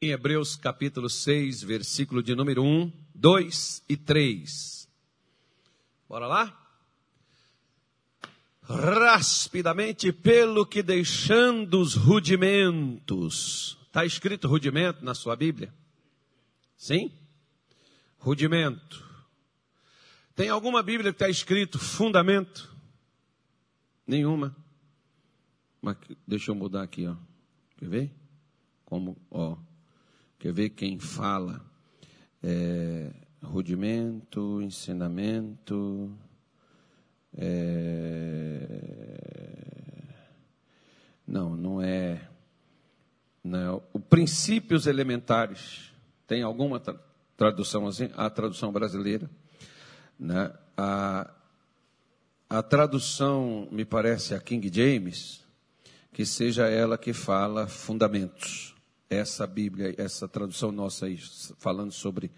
Em Hebreus capítulo 6, versículo de número 1, 2 e 3. Bora lá? Rapidamente, pelo que deixando os rudimentos. Está escrito rudimento na sua Bíblia? Sim? Rudimento. Tem alguma Bíblia que está escrito fundamento? Nenhuma. Mas deixa eu mudar aqui, ó. Quer ver? Como, ó. Quer ver quem fala? É, rudimento, ensinamento. É, não, não é. Não, o princípios elementares. Tem alguma tra tradução assim? A tradução brasileira. Né? A, a tradução, me parece, a King James, que seja ela que fala fundamentos essa Bíblia, essa tradução nossa aí, falando sobre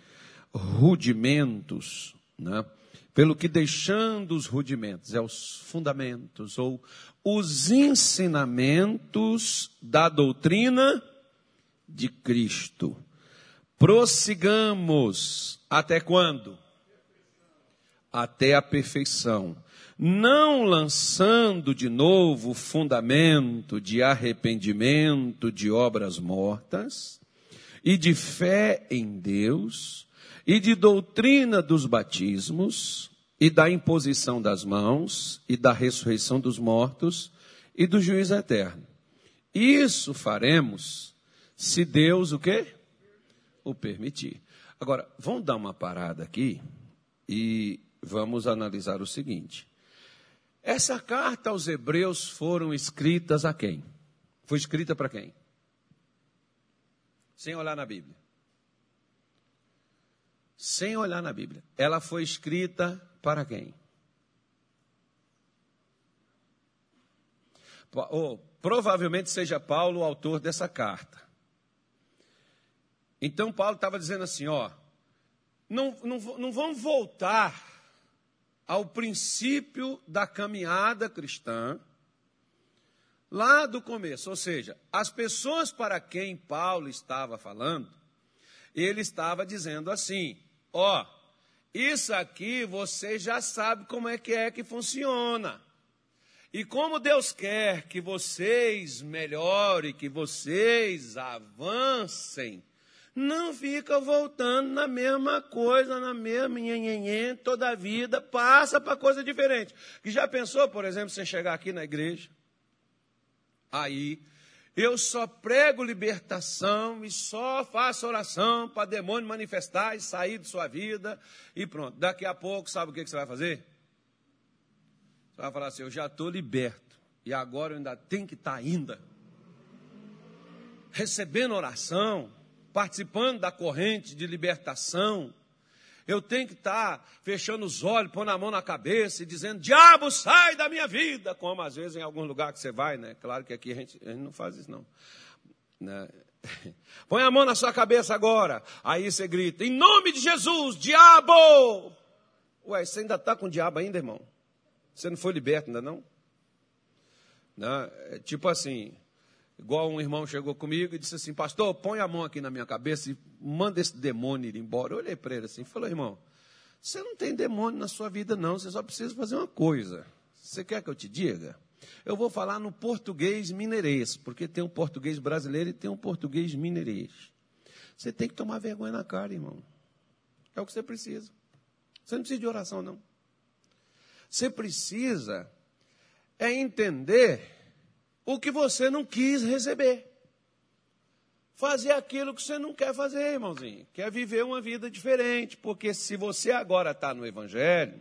rudimentos, né? pelo que deixando os rudimentos, é os fundamentos, ou os ensinamentos da doutrina de Cristo. Prossigamos até quando? Até a perfeição não lançando de novo fundamento de arrependimento de obras mortas, e de fé em Deus, e de doutrina dos batismos, e da imposição das mãos, e da ressurreição dos mortos, e do juízo eterno. Isso faremos se Deus o quê? O permitir. Agora, vamos dar uma parada aqui e vamos analisar o seguinte. Essa carta aos Hebreus foram escritas a quem? Foi escrita para quem? Sem olhar na Bíblia. Sem olhar na Bíblia. Ela foi escrita para quem? Ou, provavelmente seja Paulo o autor dessa carta. Então Paulo estava dizendo assim: ó, não, não, não vão voltar ao princípio da caminhada cristã, lá do começo. Ou seja, as pessoas para quem Paulo estava falando, ele estava dizendo assim: ó, isso aqui você já sabe como é que é que funciona. E como Deus quer que vocês melhorem, que vocês avancem, não fica voltando na mesma coisa, na mesma nhenhenhen, toda a vida, passa para coisa diferente. Que já pensou, por exemplo, você chegar aqui na igreja, aí eu só prego libertação e só faço oração para demônio manifestar e sair de sua vida e pronto. Daqui a pouco, sabe o que você vai fazer? Você vai falar assim: Eu já estou liberto e agora eu ainda tenho que estar tá ainda recebendo oração participando da corrente de libertação, eu tenho que estar fechando os olhos, pondo a mão na cabeça e dizendo: Diabo, sai da minha vida! Como às vezes em algum lugar que você vai, né? Claro que aqui a gente, a gente não faz isso, não. Né? Põe a mão na sua cabeça agora. Aí você grita: Em nome de Jesus, diabo! Ué, você ainda está com o diabo ainda, irmão? Você não foi liberto ainda não? Né? É tipo assim, Igual um irmão chegou comigo e disse assim: Pastor, põe a mão aqui na minha cabeça e manda esse demônio ir embora. Eu olhei para ele assim e falei: Irmão, você não tem demônio na sua vida, não. Você só precisa fazer uma coisa. Você quer que eu te diga? Eu vou falar no português mineirês, porque tem um português brasileiro e tem um português mineirês. Você tem que tomar vergonha na cara, irmão. É o que você precisa. Você não precisa de oração, não. Você precisa é entender o que você não quis receber. Fazer aquilo que você não quer fazer, irmãozinho. Quer viver uma vida diferente. Porque se você agora está no Evangelho,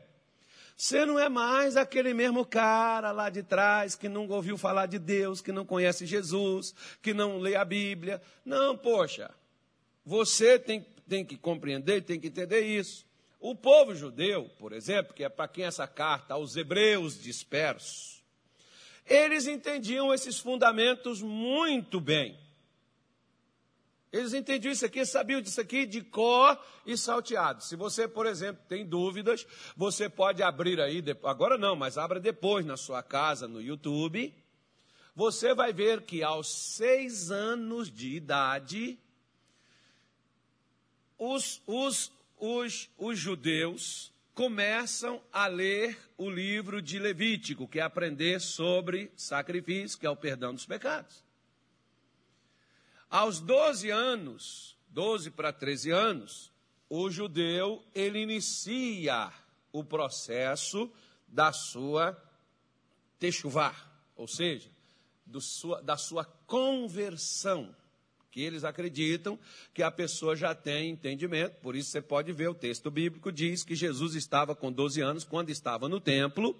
você não é mais aquele mesmo cara lá de trás que nunca ouviu falar de Deus, que não conhece Jesus, que não lê a Bíblia. Não, poxa. Você tem, tem que compreender, tem que entender isso. O povo judeu, por exemplo, que é para quem essa carta, aos hebreus dispersos, eles entendiam esses fundamentos muito bem. Eles entendiam isso aqui, sabiam disso aqui de cor e salteado. Se você, por exemplo, tem dúvidas, você pode abrir aí, agora não, mas abra depois na sua casa, no YouTube. Você vai ver que aos seis anos de idade, os, os, os, os judeus começam a ler o livro de Levítico, que é aprender sobre sacrifício, que é o perdão dos pecados. Aos 12 anos, 12 para 13 anos, o judeu ele inicia o processo da sua techuvá, ou seja, sua, da sua conversão que eles acreditam que a pessoa já tem entendimento, por isso você pode ver o texto bíblico diz que Jesus estava com 12 anos quando estava no templo,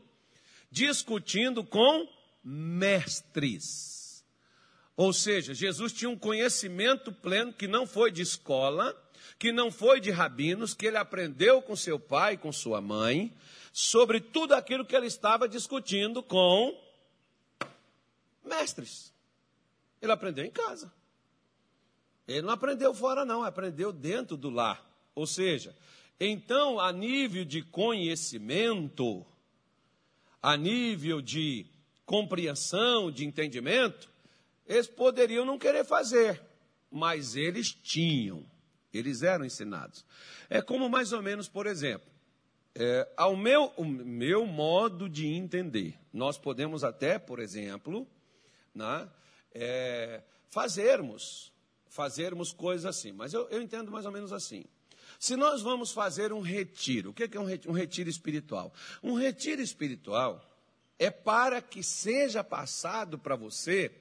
discutindo com mestres. Ou seja, Jesus tinha um conhecimento pleno que não foi de escola, que não foi de rabinos, que ele aprendeu com seu pai, com sua mãe, sobre tudo aquilo que ele estava discutindo com mestres. Ele aprendeu em casa. Ele não aprendeu fora, não, aprendeu dentro do lar. Ou seja, então, a nível de conhecimento, a nível de compreensão, de entendimento, eles poderiam não querer fazer, mas eles tinham, eles eram ensinados. É como mais ou menos, por exemplo, é, ao meu, meu modo de entender, nós podemos até, por exemplo, né, é, fazermos fazermos coisas assim. Mas eu, eu entendo mais ou menos assim. Se nós vamos fazer um retiro, o que é um retiro, um retiro espiritual? Um retiro espiritual é para que seja passado para você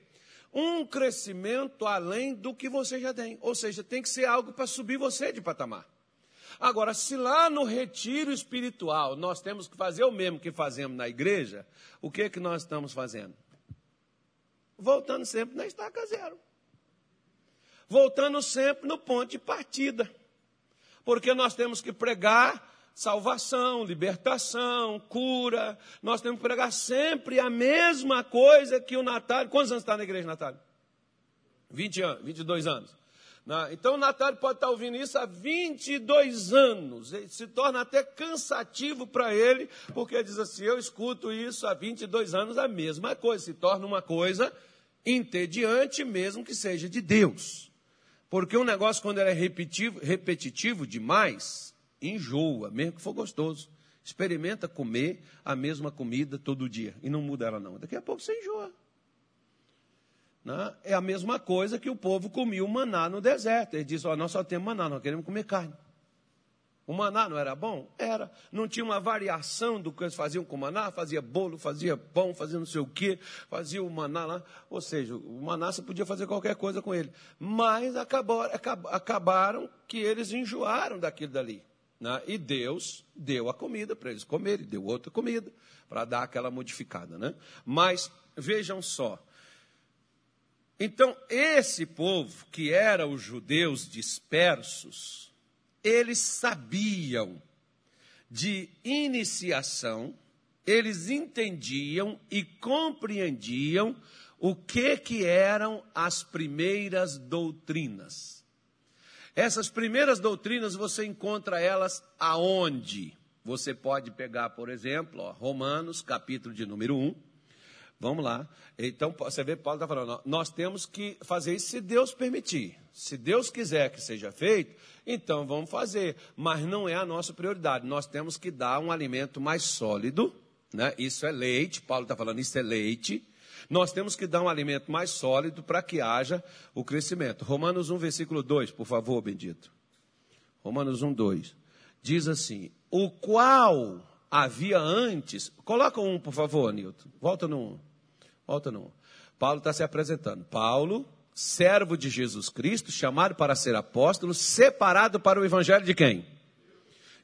um crescimento além do que você já tem. Ou seja, tem que ser algo para subir você de patamar. Agora, se lá no retiro espiritual nós temos que fazer o mesmo que fazemos na igreja, o que é que nós estamos fazendo? Voltando sempre na estaca zero voltando sempre no ponto de partida. Porque nós temos que pregar salvação, libertação, cura. Nós temos que pregar sempre a mesma coisa que o Natal. Quantos anos está na igreja, Natália? 20 anos, 22 anos. Então o Natália pode estar ouvindo isso há 22 anos. Ele se torna até cansativo para ele, porque diz assim: eu escuto isso há 22 anos, a mesma coisa. Se torna uma coisa entediante, mesmo que seja de Deus. Porque um negócio, quando ele é repetitivo, repetitivo demais, enjoa, mesmo que for gostoso. Experimenta comer a mesma comida todo dia e não muda ela, não. Daqui a pouco você enjoa. Né? É a mesma coisa que o povo comia o maná no deserto. Ele disse: oh, Nós só temos maná, nós queremos comer carne. O maná não era bom? Era. Não tinha uma variação do que eles faziam com o maná? Fazia bolo, fazia pão, fazia não sei o quê, fazia o maná lá. Ou seja, o maná você podia fazer qualquer coisa com ele. Mas acabaram, acabaram que eles enjoaram daquilo dali. Né? E Deus deu a comida para eles comerem, deu outra comida para dar aquela modificada. Né? Mas vejam só. Então, esse povo, que era os judeus dispersos, eles sabiam de iniciação, eles entendiam e compreendiam o que que eram as primeiras doutrinas. Essas primeiras doutrinas você encontra elas aonde? Você pode pegar, por exemplo, ó, Romanos, capítulo de número 1. Vamos lá. Então, você vê, Paulo está falando, nós temos que fazer isso se Deus permitir. Se Deus quiser que seja feito, então vamos fazer. Mas não é a nossa prioridade. Nós temos que dar um alimento mais sólido. Né? Isso é leite. Paulo está falando, isso é leite. Nós temos que dar um alimento mais sólido para que haja o crescimento. Romanos 1, versículo 2, por favor, bendito. Romanos 1, 2. Diz assim: O qual havia antes. Coloca um, por favor, Nilton. Volta no 1. Volta no 1. Paulo está se apresentando. Paulo servo de Jesus Cristo, chamado para ser apóstolo, separado para o evangelho de quem?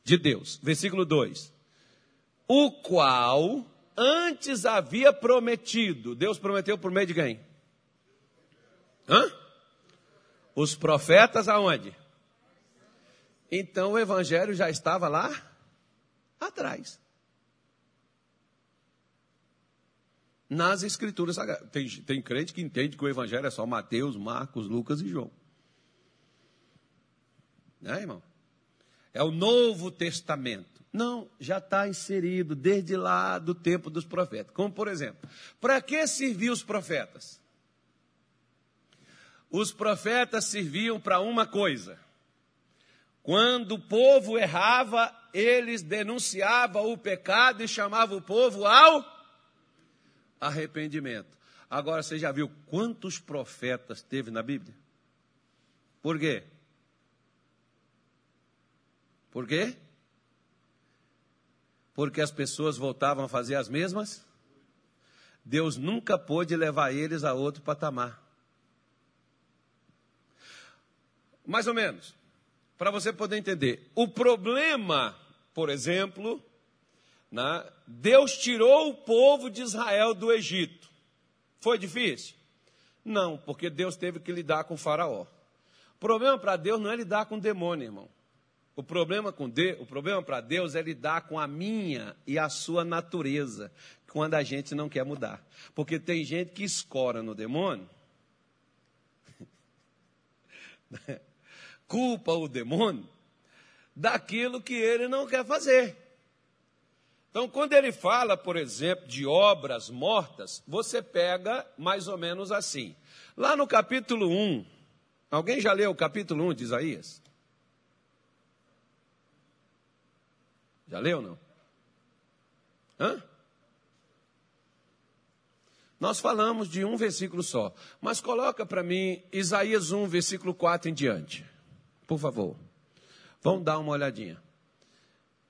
De Deus. Versículo 2. O qual antes havia prometido. Deus prometeu por meio de quem? Hã? Os profetas aonde? Então o evangelho já estava lá atrás. Nas Escrituras Sagradas. Tem, tem crente que entende que o Evangelho é só Mateus, Marcos, Lucas e João. Né, irmão? É o Novo Testamento. Não, já está inserido desde lá do tempo dos profetas. Como, por exemplo, para que serviam os profetas? Os profetas serviam para uma coisa: Quando o povo errava, eles denunciavam o pecado e chamavam o povo ao arrependimento. Agora você já viu quantos profetas teve na Bíblia? Por quê? Por quê? Porque as pessoas voltavam a fazer as mesmas? Deus nunca pôde levar eles a outro patamar. Mais ou menos, para você poder entender. O problema, por exemplo, né, Deus tirou o povo de Israel do Egito. Foi difícil? Não, porque Deus teve que lidar com o faraó. O problema para Deus não é lidar com o demônio, irmão. O problema com o problema para Deus é lidar com a minha e a sua natureza, quando a gente não quer mudar. Porque tem gente que escora no demônio, culpa o demônio daquilo que ele não quer fazer. Então, quando ele fala, por exemplo, de obras mortas, você pega mais ou menos assim. Lá no capítulo 1, alguém já leu o capítulo 1 de Isaías? Já leu ou não? Hã? Nós falamos de um versículo só, mas coloca para mim Isaías 1, versículo 4 em diante. Por favor. Vamos dar uma olhadinha.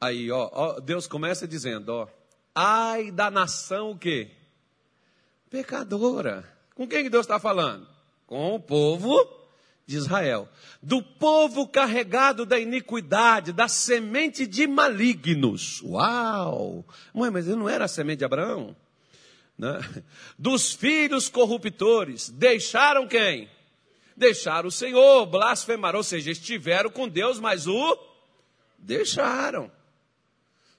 Aí, ó, ó, Deus começa dizendo, ó, ai da nação o quê? Pecadora. Com quem que Deus está falando? Com o povo de Israel. Do povo carregado da iniquidade, da semente de malignos. Uau! Mãe, mas ele não era a semente de Abraão? Né? Dos filhos corruptores. Deixaram quem? Deixaram o Senhor, blasfemaram, ou seja, estiveram com Deus, mas o deixaram.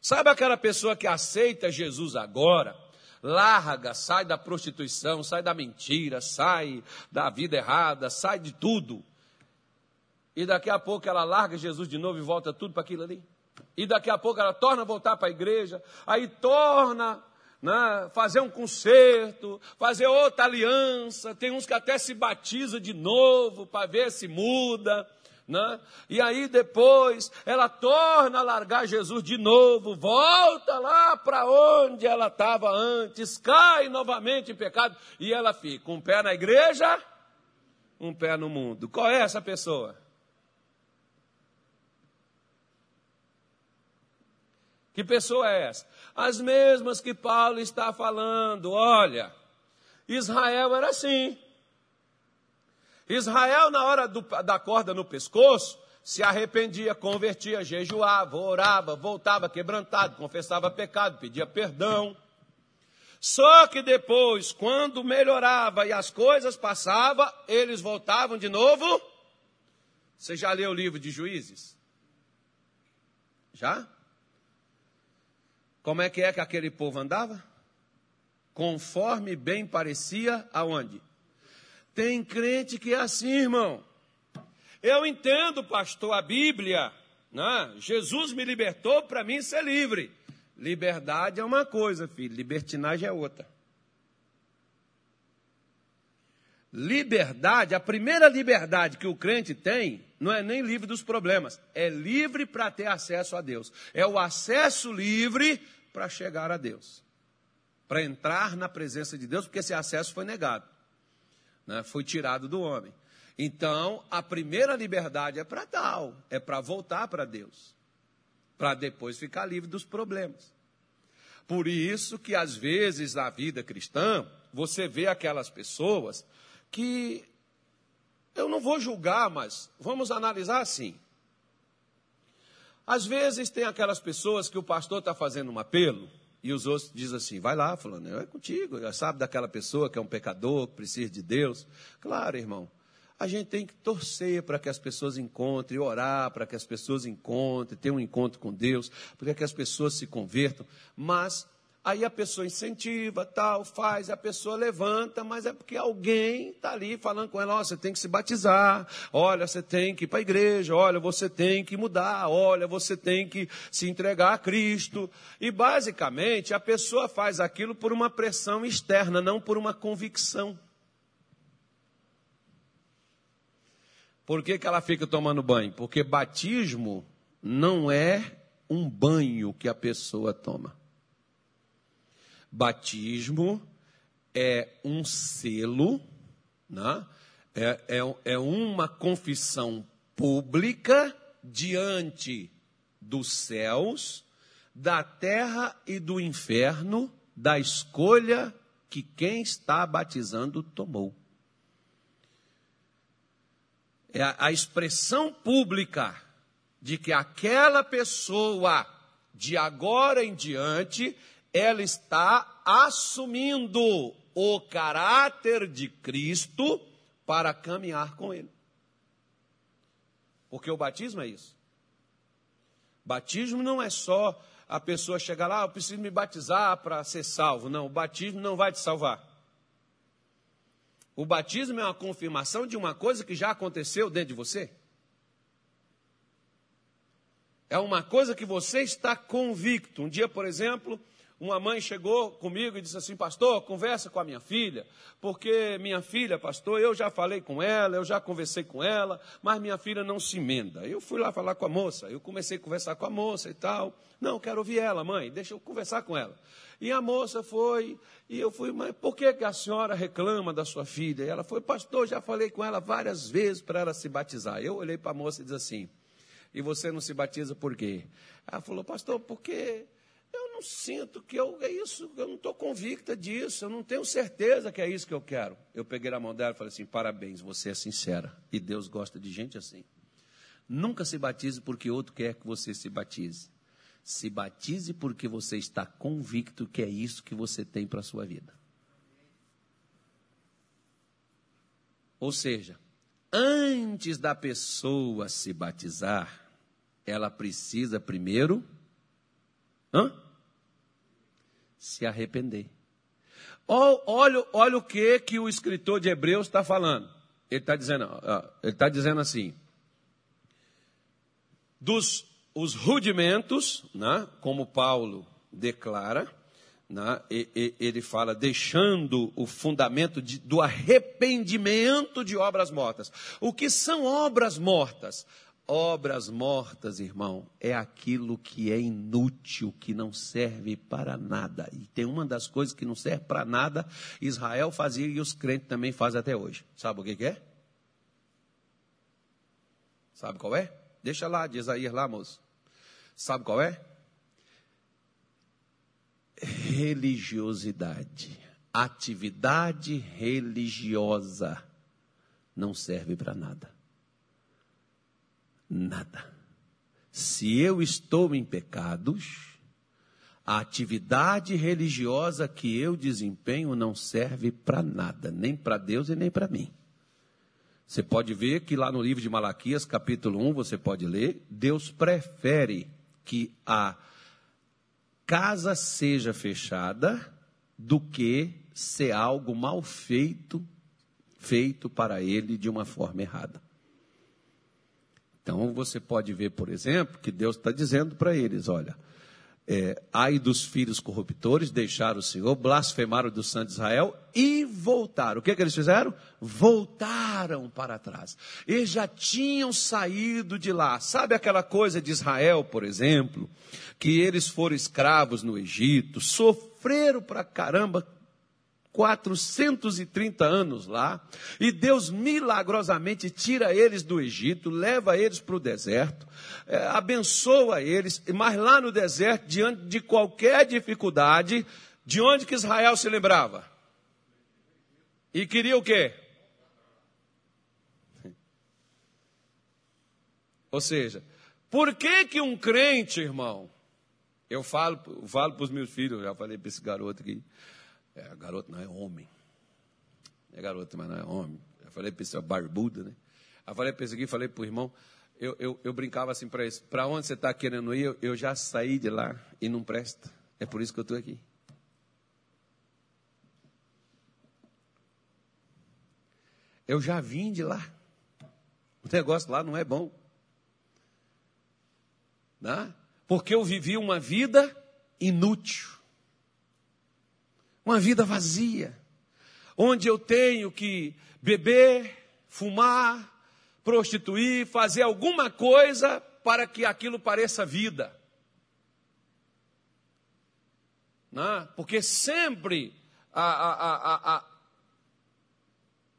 Sabe aquela pessoa que aceita Jesus agora, larga, sai da prostituição, sai da mentira, sai da vida errada, sai de tudo. E daqui a pouco ela larga Jesus de novo e volta tudo para aquilo ali. E daqui a pouco ela torna a voltar para a igreja, aí torna né, fazer um concerto, fazer outra aliança. Tem uns que até se batiza de novo para ver se muda. Né? E aí depois ela torna a largar Jesus de novo, volta lá para onde ela estava antes, cai novamente em pecado e ela fica um pé na igreja, um pé no mundo. Qual é essa pessoa? Que pessoa é essa? As mesmas que Paulo está falando. Olha, Israel era assim. Israel, na hora do, da corda no pescoço, se arrependia, convertia, jejuava, orava, voltava quebrantado, confessava pecado, pedia perdão. Só que depois, quando melhorava e as coisas passavam, eles voltavam de novo. Você já leu o livro de Juízes? Já? Como é que é que aquele povo andava? Conforme bem parecia, aonde? Tem crente que é assim, irmão. Eu entendo, pastor, a Bíblia. Né? Jesus me libertou para mim ser livre. Liberdade é uma coisa, filho, libertinagem é outra. Liberdade, a primeira liberdade que o crente tem, não é nem livre dos problemas, é livre para ter acesso a Deus. É o acesso livre para chegar a Deus, para entrar na presença de Deus, porque esse acesso foi negado né, foi tirado do homem. Então, a primeira liberdade é para tal, é para voltar para Deus, para depois ficar livre dos problemas. Por isso que às vezes na vida cristã, você vê aquelas pessoas que eu não vou julgar, mas vamos analisar assim. Às vezes tem aquelas pessoas que o pastor está fazendo um apelo, e os outros dizem assim: vai lá, falando, é contigo, sabe daquela pessoa que é um pecador, que precisa de Deus. Claro, irmão, a gente tem que torcer para que as pessoas encontrem, orar para que as pessoas encontrem, tenham um encontro com Deus, para que as pessoas se convertam, mas Aí a pessoa incentiva, tal, faz, a pessoa levanta, mas é porque alguém está ali falando com ela: oh, você tem que se batizar, olha, você tem que ir para a igreja, olha, você tem que mudar, olha, você tem que se entregar a Cristo. E basicamente a pessoa faz aquilo por uma pressão externa, não por uma convicção. Por que, que ela fica tomando banho? Porque batismo não é um banho que a pessoa toma. Batismo é um selo, né? é, é, é uma confissão pública diante dos céus, da terra e do inferno, da escolha que quem está batizando tomou. É a, a expressão pública de que aquela pessoa, de agora em diante, ela está assumindo o caráter de Cristo para caminhar com Ele. Porque o batismo é isso. Batismo não é só a pessoa chegar lá, ah, eu preciso me batizar para ser salvo. Não, o batismo não vai te salvar. O batismo é uma confirmação de uma coisa que já aconteceu dentro de você. É uma coisa que você está convicto. Um dia, por exemplo, uma mãe chegou comigo e disse assim: Pastor, conversa com a minha filha, porque minha filha, pastor, eu já falei com ela, eu já conversei com ela, mas minha filha não se emenda. Eu fui lá falar com a moça, eu comecei a conversar com a moça e tal. Não, quero ouvir ela, mãe, deixa eu conversar com ela. E a moça foi, e eu fui, mas por que, que a senhora reclama da sua filha? E ela foi, pastor, já falei com ela várias vezes para ela se batizar. Eu olhei para a moça e disse assim: E você não se batiza por quê? Ela falou, pastor, porque não sinto que eu, é isso, eu não estou convicta disso, eu não tenho certeza que é isso que eu quero. Eu peguei na mão dela e falei assim: parabéns, você é sincera. E Deus gosta de gente assim. Nunca se batize porque outro quer que você se batize. Se batize porque você está convicto que é isso que você tem para a sua vida. Ou seja, antes da pessoa se batizar, ela precisa primeiro. Hã? Se arrepender. Olha, olha o que, que o escritor de Hebreus está falando. Ele está dizendo, ele está dizendo assim: dos os rudimentos, né, como Paulo declara, né, ele fala deixando o fundamento de, do arrependimento de obras mortas. O que são obras mortas? Obras mortas, irmão, é aquilo que é inútil, que não serve para nada. E tem uma das coisas que não serve para nada, Israel fazia e os crentes também fazem até hoje. Sabe o que, que é? Sabe qual é? Deixa lá, de Isaías lá, moço. Sabe qual é? Religiosidade. Atividade religiosa não serve para nada nada. Se eu estou em pecados, a atividade religiosa que eu desempenho não serve para nada, nem para Deus e nem para mim. Você pode ver que lá no livro de Malaquias, capítulo 1, você pode ler, Deus prefere que a casa seja fechada do que ser algo mal feito, feito para ele de uma forma errada. Então você pode ver, por exemplo, que Deus está dizendo para eles: olha, é, ai dos filhos corruptores, deixaram o Senhor, blasfemaram do Santo Israel e voltaram. O que, que eles fizeram? Voltaram para trás. Eles já tinham saído de lá. Sabe aquela coisa de Israel, por exemplo, que eles foram escravos no Egito, sofreram para caramba 430 anos lá, e Deus milagrosamente tira eles do Egito, leva eles para o deserto, é, abençoa eles, mas lá no deserto, diante de qualquer dificuldade, de onde que Israel se lembrava? E queria o quê? Ou seja, por que que um crente, irmão, eu falo, falo para os meus filhos, já falei para esse garoto aqui, é, garoto não é homem. É garoto, mas não é homem. Eu falei para esse barbudo, né? Eu falei para esse aqui, falei para o irmão, eu, eu, eu, brincava assim para isso, para onde você está querendo ir, eu, eu já saí de lá e não presta. É por isso que eu estou aqui. Eu já vim de lá. O negócio lá não é bom. Né? Porque eu vivi uma vida inútil uma vida vazia, onde eu tenho que beber, fumar, prostituir, fazer alguma coisa para que aquilo pareça vida. Né? Porque sempre a, a, a,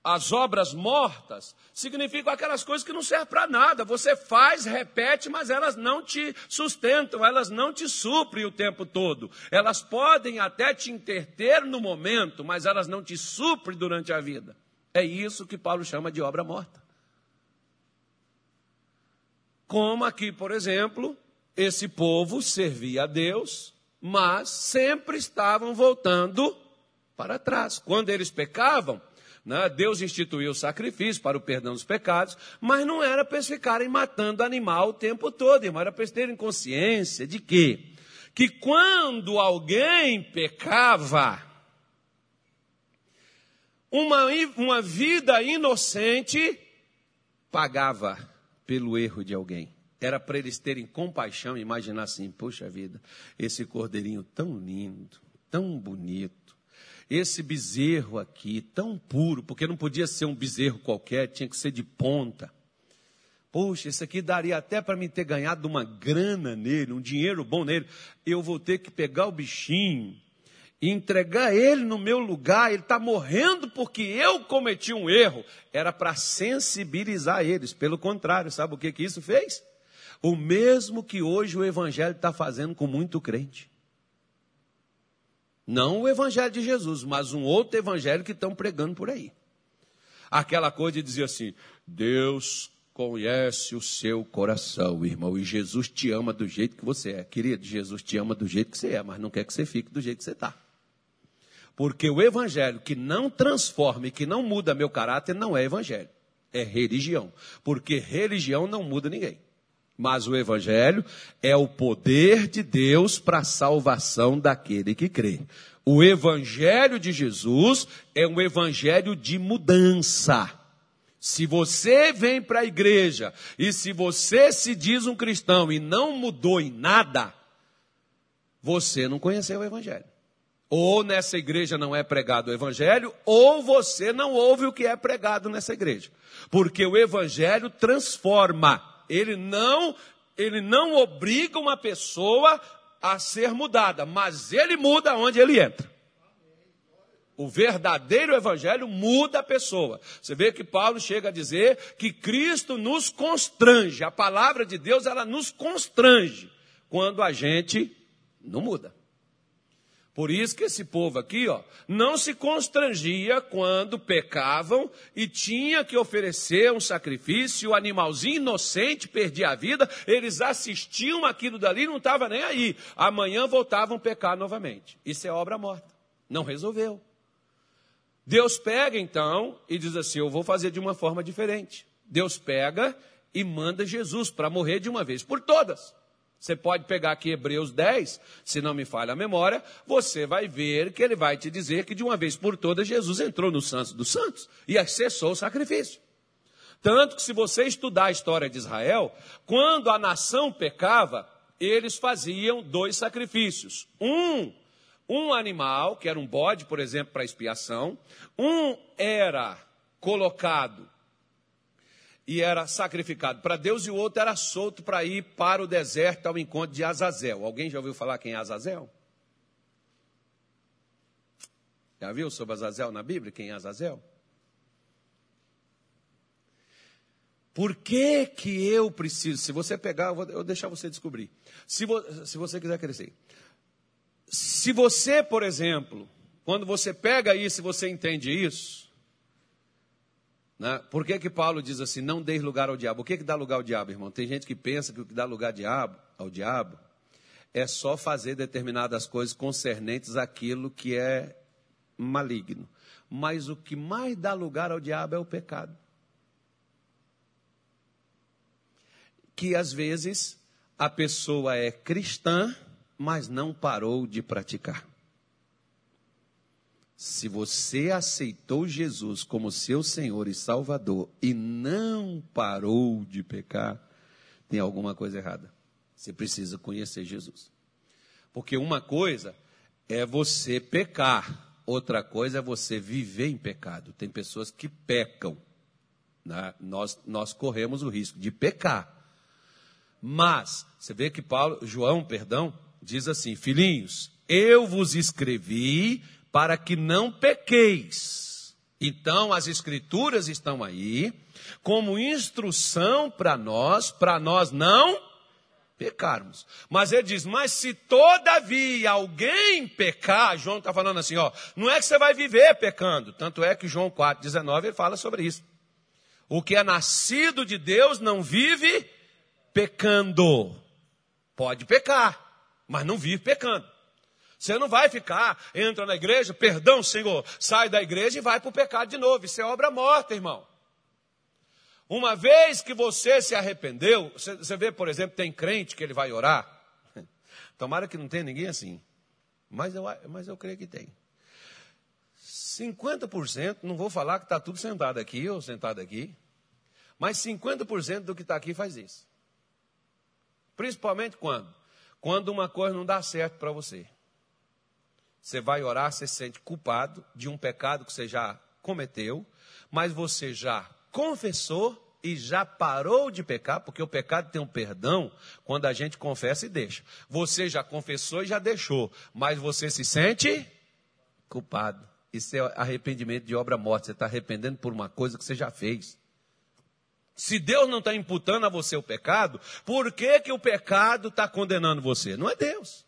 as obras mortas significam aquelas coisas que não servem para nada. Você faz, repete, mas elas não te sustentam, elas não te suprem o tempo todo. Elas podem até te interter no momento, mas elas não te suprem durante a vida. É isso que Paulo chama de obra morta. Como aqui, por exemplo, esse povo servia a Deus, mas sempre estavam voltando para trás. Quando eles pecavam, né? Deus instituiu o sacrifício para o perdão dos pecados, mas não era para eles ficarem matando animal o tempo todo, irmão, era para eles terem consciência de quê? Que quando alguém pecava, uma, uma vida inocente pagava pelo erro de alguém. Era para eles terem compaixão e imaginar assim: poxa vida, esse cordeirinho tão lindo, tão bonito esse bezerro aqui, tão puro, porque não podia ser um bezerro qualquer, tinha que ser de ponta. Poxa, esse aqui daria até para mim ter ganhado uma grana nele, um dinheiro bom nele. Eu vou ter que pegar o bichinho e entregar ele no meu lugar. Ele está morrendo porque eu cometi um erro. Era para sensibilizar eles. Pelo contrário, sabe o que, que isso fez? O mesmo que hoje o Evangelho está fazendo com muito crente. Não o evangelho de Jesus, mas um outro evangelho que estão pregando por aí. Aquela coisa de dizer assim: Deus conhece o seu coração, irmão, e Jesus te ama do jeito que você é. Querido, Jesus te ama do jeito que você é, mas não quer que você fique do jeito que você está. Porque o evangelho que não transforma e que não muda meu caráter não é evangelho, é religião. Porque religião não muda ninguém. Mas o Evangelho é o poder de Deus para a salvação daquele que crê. O Evangelho de Jesus é um Evangelho de mudança. Se você vem para a igreja e se você se diz um cristão e não mudou em nada, você não conheceu o Evangelho. Ou nessa igreja não é pregado o Evangelho, ou você não ouve o que é pregado nessa igreja. Porque o Evangelho transforma ele não, ele não obriga uma pessoa a ser mudada, mas ele muda onde ele entra. O verdadeiro evangelho muda a pessoa. Você vê que Paulo chega a dizer que Cristo nos constrange. A palavra de Deus, ela nos constrange quando a gente não muda. Por isso que esse povo aqui, ó, não se constrangia quando pecavam e tinha que oferecer um sacrifício, o animalzinho inocente perdia a vida, eles assistiam aquilo dali não estava nem aí. Amanhã voltavam a pecar novamente. Isso é obra morta. Não resolveu. Deus pega então e diz assim: Eu vou fazer de uma forma diferente. Deus pega e manda Jesus para morrer de uma vez por todas. Você pode pegar aqui Hebreus 10, se não me falha a memória, você vai ver que ele vai te dizer que de uma vez por todas Jesus entrou no Santos dos Santos e acessou o sacrifício. Tanto que se você estudar a história de Israel, quando a nação pecava, eles faziam dois sacrifícios. Um, um animal, que era um bode, por exemplo, para expiação. Um era colocado e era sacrificado para Deus, e o outro era solto para ir para o deserto ao encontro de Azazel. Alguém já ouviu falar quem é Azazel? Já viu sobre Azazel na Bíblia? Quem é Azazel? Por que, que eu preciso? Se você pegar, eu vou, eu deixar você descobrir. Se, vo, se você quiser crescer. Se você, por exemplo, quando você pega isso e você entende isso, né? Por que, que Paulo diz assim, não dê lugar ao diabo? O que, que dá lugar ao diabo, irmão? Tem gente que pensa que o que dá lugar ao diabo, ao diabo é só fazer determinadas coisas concernentes àquilo que é maligno. Mas o que mais dá lugar ao diabo é o pecado. Que às vezes a pessoa é cristã, mas não parou de praticar. Se você aceitou Jesus como seu Senhor e Salvador e não parou de pecar, tem alguma coisa errada. Você precisa conhecer Jesus. Porque uma coisa é você pecar, outra coisa é você viver em pecado. Tem pessoas que pecam, Né? Nós, nós corremos o risco de pecar. Mas, você vê que Paulo, João, perdão, diz assim: Filhinhos, eu vos escrevi para que não pequeis. Então, as escrituras estão aí como instrução para nós, para nós não pecarmos. Mas ele diz: Mas se todavia alguém pecar, João está falando assim, ó, não é que você vai viver pecando. Tanto é que João 4,19 ele fala sobre isso. O que é nascido de Deus não vive pecando. Pode pecar, mas não vive pecando. Você não vai ficar, entra na igreja, perdão, Senhor, sai da igreja e vai para o pecado de novo. Isso é obra morta, irmão. Uma vez que você se arrependeu, você, vê, por exemplo, tem crente que ele vai orar. Tomara que não tenha ninguém assim. Mas eu, mas eu creio que tem. 50%, não vou falar que está tudo sentado aqui ou sentado aqui, mas 50% do que está aqui faz isso. Principalmente quando? Quando uma coisa não dá certo para você. Você vai orar, você se sente culpado de um pecado que você já cometeu, mas você já confessou e já parou de pecar, porque o pecado tem um perdão quando a gente confessa e deixa. Você já confessou e já deixou, mas você se sente culpado. Isso é arrependimento de obra morta. Você está arrependendo por uma coisa que você já fez. Se Deus não está imputando a você o pecado, por que, que o pecado está condenando você? Não é Deus.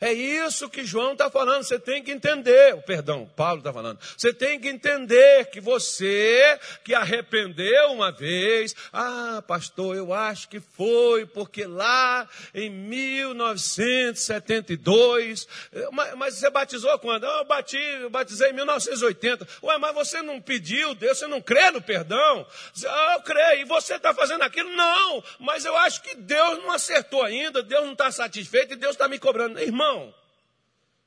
É isso que João está falando. Você tem que entender, perdão, Paulo está falando. Você tem que entender que você que arrependeu uma vez, ah, pastor, eu acho que foi porque lá em 1972, mas, mas você batizou quando? Ah, eu, bati, eu batizei em 1980. Ué, mas você não pediu Deus, você não crê no perdão? Ah, eu creio. E você está fazendo aquilo? Não, mas eu acho que Deus não acertou ainda, Deus não está satisfeito e Deus está me cobrando. Irmão, irmão?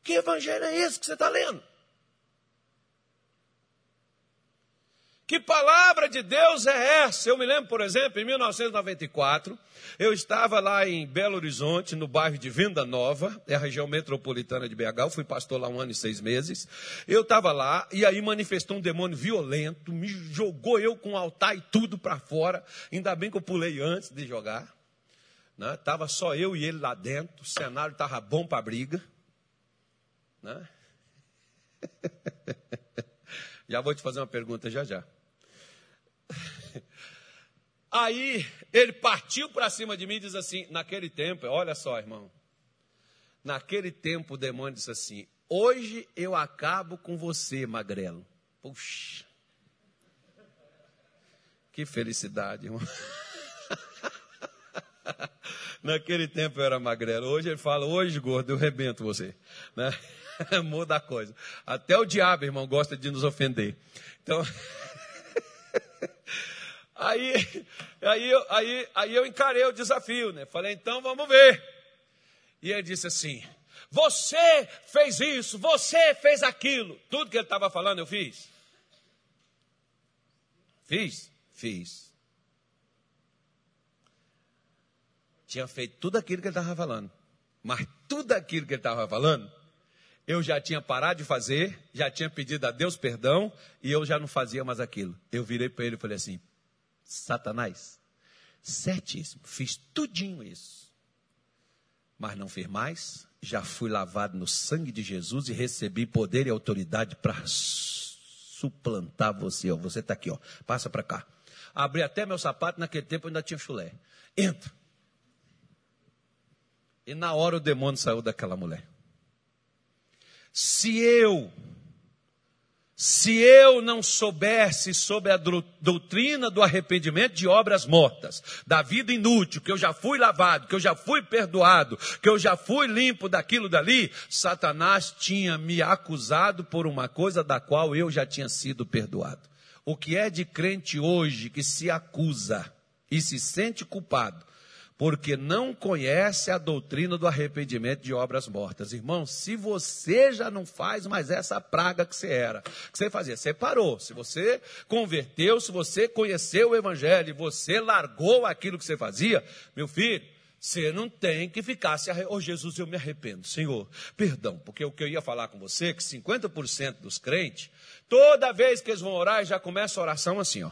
Que evangelho é esse que você está lendo? Que palavra de Deus é essa? Eu me lembro, por exemplo, em 1994, eu estava lá em Belo Horizonte, no bairro de Venda Nova, é a região metropolitana de BH, eu fui pastor lá um ano e seis meses. Eu estava lá e aí manifestou um demônio violento, me jogou eu com o altar e tudo para fora. Ainda bem que eu pulei antes de jogar. Né? Tava só eu e ele lá dentro, o cenário estava bom para briga. Né? já vou te fazer uma pergunta já já. Aí ele partiu para cima de mim e diz assim: naquele tempo, olha só, irmão. Naquele tempo o demônio disse assim: Hoje eu acabo com você, magrelo. Puxa. Que felicidade, irmão. Naquele tempo eu era magrelo. Hoje ele fala, hoje, gordo, eu rebento você. Né? Muda a coisa. Até o diabo, irmão, gosta de nos ofender. Então. aí, aí, aí, aí eu encarei o desafio, né? Falei, então vamos ver. E ele disse assim: Você fez isso, você fez aquilo. Tudo que ele estava falando eu fiz. Fiz? Fiz. Tinha feito tudo aquilo que ele estava falando. Mas tudo aquilo que ele estava falando, eu já tinha parado de fazer, já tinha pedido a Deus perdão e eu já não fazia mais aquilo. Eu virei para ele e falei assim: Satanás, certíssimo, fiz tudinho isso. Mas não fiz mais, já fui lavado no sangue de Jesus e recebi poder e autoridade para suplantar você. Ó. Você está aqui, ó. passa para cá. Abri até meu sapato, naquele tempo eu ainda tinha chulé. Entra. E na hora o demônio saiu daquela mulher. Se eu, se eu não soubesse sobre a doutrina do arrependimento de obras mortas, da vida inútil, que eu já fui lavado, que eu já fui perdoado, que eu já fui limpo daquilo dali, Satanás tinha me acusado por uma coisa da qual eu já tinha sido perdoado. O que é de crente hoje que se acusa e se sente culpado porque não conhece a doutrina do arrependimento de obras mortas. Irmão, se você já não faz mais essa praga que você era, que você fazia, você parou. Se você converteu, se você conheceu o evangelho, você largou aquilo que você fazia, meu filho, Você não tem que ficar se arrependendo. Oh, Jesus, eu me arrependo. Senhor, perdão, porque o que eu ia falar com você é que 50% dos crentes, toda vez que eles vão orar, já começa a oração assim, ó.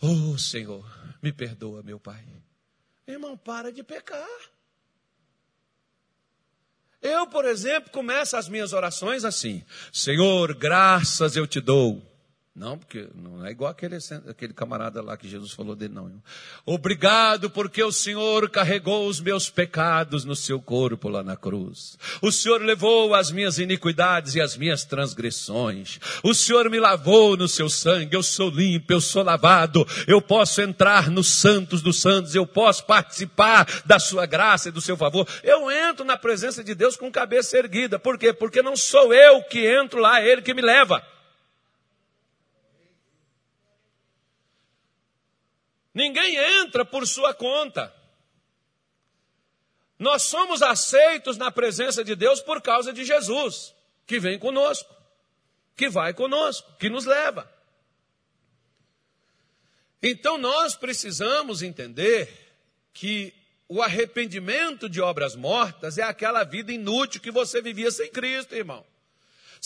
Oh, Senhor, me perdoa, meu Pai. Irmão, para de pecar. Eu, por exemplo, começo as minhas orações assim: Senhor, graças eu te dou não, porque não é igual aquele, aquele camarada lá que Jesus falou dele, não. Obrigado porque o Senhor carregou os meus pecados no seu corpo lá na cruz. O Senhor levou as minhas iniquidades e as minhas transgressões. O Senhor me lavou no seu sangue. Eu sou limpo, eu sou lavado. Eu posso entrar nos santos dos santos. Eu posso participar da sua graça e do seu favor. Eu entro na presença de Deus com cabeça erguida. Por quê? Porque não sou eu que entro lá, é Ele que me leva. Ninguém entra por sua conta. Nós somos aceitos na presença de Deus por causa de Jesus, que vem conosco, que vai conosco, que nos leva. Então nós precisamos entender que o arrependimento de obras mortas é aquela vida inútil que você vivia sem Cristo, irmão.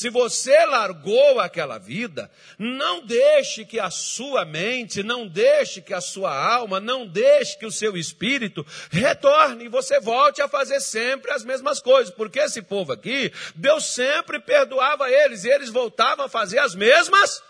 Se você largou aquela vida, não deixe que a sua mente, não deixe que a sua alma, não deixe que o seu espírito retorne e você volte a fazer sempre as mesmas coisas. Porque esse povo aqui, Deus sempre perdoava eles e eles voltavam a fazer as mesmas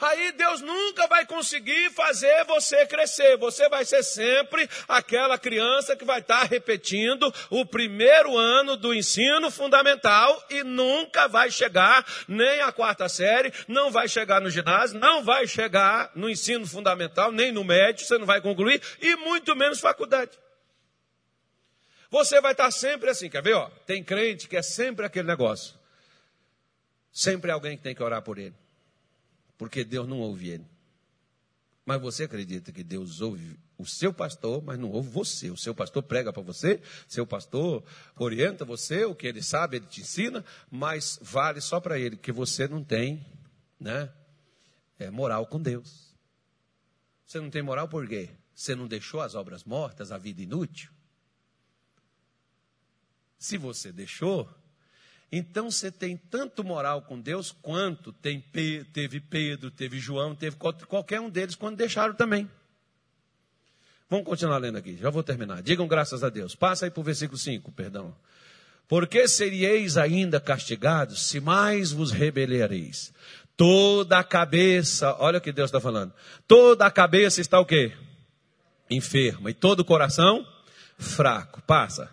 aí Deus nunca vai conseguir fazer você crescer. Você vai ser sempre aquela criança que vai estar repetindo o primeiro ano do ensino fundamental e nunca vai chegar nem à quarta série, não vai chegar no ginásio, não vai chegar no ensino fundamental, nem no médio, você não vai concluir, e muito menos faculdade. Você vai estar sempre assim, quer ver? Ó, tem crente que é sempre aquele negócio. Sempre alguém que tem que orar por ele porque Deus não ouve ele. Mas você acredita que Deus ouve o seu pastor, mas não ouve você. O seu pastor prega para você, seu pastor orienta você, o que ele sabe, ele te ensina, mas vale só para ele, que você não tem né, é, moral com Deus. Você não tem moral por quê? Você não deixou as obras mortas, a vida inútil? Se você deixou, então você tem tanto moral com Deus quanto tem, teve Pedro, teve João, teve qualquer um deles quando deixaram também. Vamos continuar lendo aqui, já vou terminar. Digam graças a Deus. Passa aí para o versículo 5, perdão. Porque seríeis ainda castigados se mais vos rebelareis? Toda a cabeça, olha o que Deus está falando. Toda a cabeça está o quê? Enferma. E todo o coração fraco. Passa.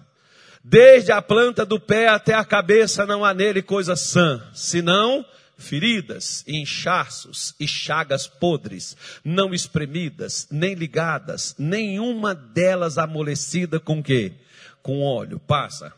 Desde a planta do pé até a cabeça não há nele coisa sã, senão feridas, inchaços e chagas podres, não espremidas, nem ligadas, nenhuma delas amolecida com quê? Com óleo. Passa,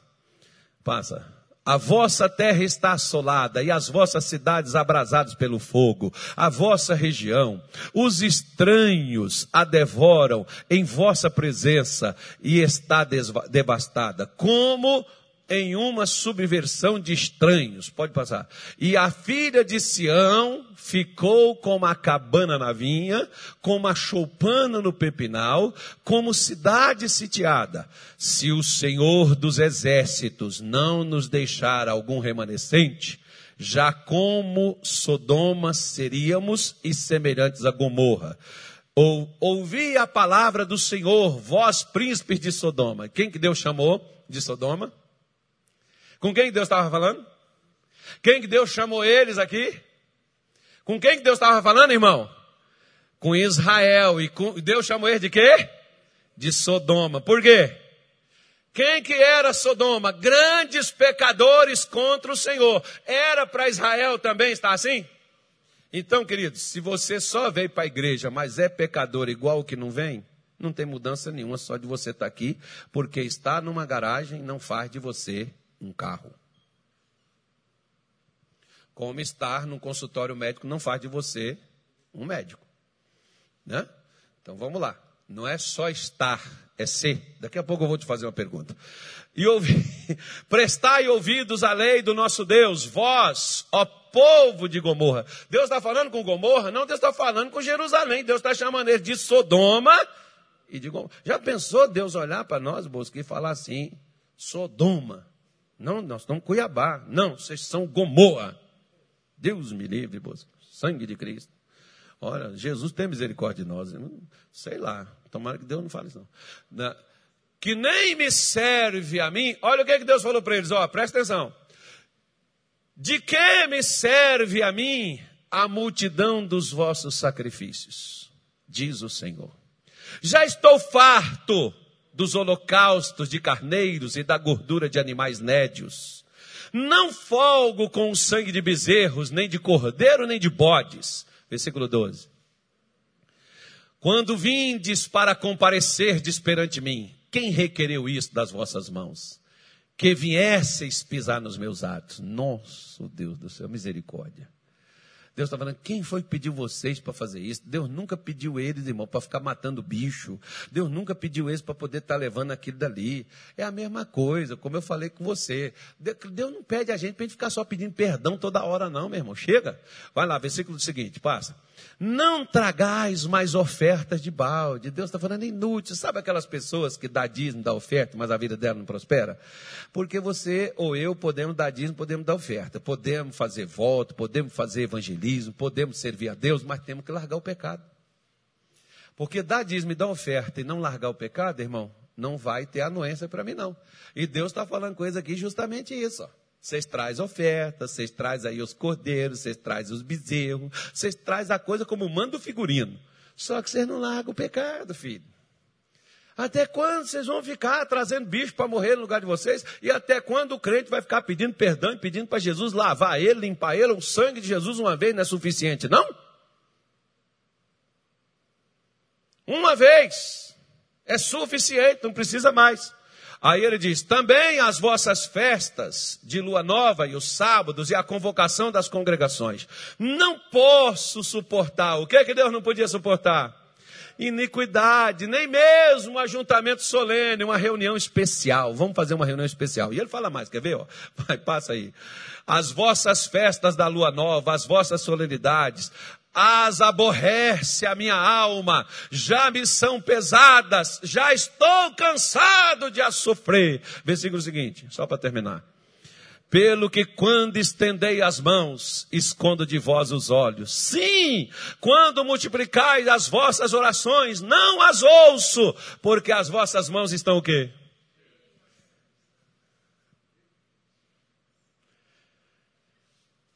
passa. A vossa terra está assolada e as vossas cidades abrasadas pelo fogo. A vossa região, os estranhos a devoram em vossa presença e está devastada. Como em uma subversão de estranhos. Pode passar. E a filha de Sião ficou como a cabana na vinha, como a choupana no pepinal, como cidade sitiada. Se o Senhor dos exércitos não nos deixar algum remanescente, já como Sodoma seríamos e semelhantes a Gomorra. Ou, ouvi a palavra do Senhor, vós príncipes de Sodoma. Quem que Deus chamou de Sodoma? Com quem Deus estava falando? Quem que Deus chamou eles aqui? Com quem que Deus estava falando, irmão? Com Israel. E com, Deus chamou eles de quê? De Sodoma. Por quê? Quem que era Sodoma? Grandes pecadores contra o Senhor. Era para Israel também estar assim? Então, queridos, se você só veio para a igreja, mas é pecador igual o que não vem, não tem mudança nenhuma só de você estar aqui, porque estar numa garagem não faz de você um carro. Como estar num consultório médico não faz de você um médico. Né? Então vamos lá. Não é só estar, é ser. Daqui a pouco eu vou te fazer uma pergunta. E ouvir, prestai ouvidos à lei do nosso Deus, vós, ó povo de Gomorra. Deus está falando com Gomorra? Não, Deus está falando com Jerusalém. Deus está chamando eles de Sodoma e de Gomorra. Já pensou Deus olhar para nós, Bosque, e falar assim: Sodoma? Não, nós estamos Cuiabá. Não, vocês são Gomorra. Deus me livre, Bosque. Sangue de Cristo. Olha, Jesus tem misericórdia de nós. Sei lá. Tomara que Deus não fale isso. Não. Que nem me serve a mim. Olha o que, é que Deus falou para eles. Ó, presta atenção. De que me serve a mim a multidão dos vossos sacrifícios? Diz o Senhor. Já estou farto dos holocaustos de carneiros e da gordura de animais nédios. Não folgo com o sangue de bezerros, nem de cordeiro, nem de bodes. Versículo 12. Quando vindes para comparecerdes perante mim, quem requereu isso das vossas mãos? Que viesseis pisar nos meus atos. Nosso Deus do céu, misericórdia. Deus está falando, quem foi que pediu vocês para fazer isso? Deus nunca pediu eles, irmão, para ficar matando bicho. Deus nunca pediu eles para poder estar tá levando aquilo dali. É a mesma coisa, como eu falei com você. Deus não pede a gente para a gente ficar só pedindo perdão toda hora, não, meu irmão. Chega. Vai lá, versículo seguinte, passa. Não tragais mais ofertas de balde. Deus está falando inútil. Sabe aquelas pessoas que dá dízimo, dá oferta, mas a vida dela não prospera? Porque você ou eu podemos dar dízimo, podemos dar oferta. Podemos fazer voto, podemos fazer evangelismo, podemos servir a Deus, mas temos que largar o pecado. Porque dar dízimo e dar oferta e não largar o pecado, irmão, não vai ter anuência para mim, não. E Deus está falando coisa aqui justamente isso. Ó. Vocês trazem ofertas, vocês trazem aí os cordeiros, vocês trazem os bezerros, vocês trazem a coisa como manda o figurino. Só que vocês não largam o pecado, filho. Até quando vocês vão ficar trazendo bicho para morrer no lugar de vocês? E até quando o crente vai ficar pedindo perdão e pedindo para Jesus lavar ele, limpar ele? O sangue de Jesus uma vez não é suficiente, não? Uma vez é suficiente, não precisa mais. Aí ele diz: também as vossas festas de lua nova e os sábados e a convocação das congregações. Não posso suportar. O que é que Deus não podia suportar? Iniquidade, nem mesmo um ajuntamento solene, uma reunião especial. Vamos fazer uma reunião especial. E ele fala mais, quer ver? Vai, passa aí. As vossas festas da lua nova, as vossas solenidades, as aborrece a minha alma, já me são pesadas, já estou cansado de as sofrer. Versículo seguinte, só para terminar. Pelo que quando estendei as mãos, escondo de vós os olhos. Sim, quando multiplicais as vossas orações, não as ouço, porque as vossas mãos estão o quê?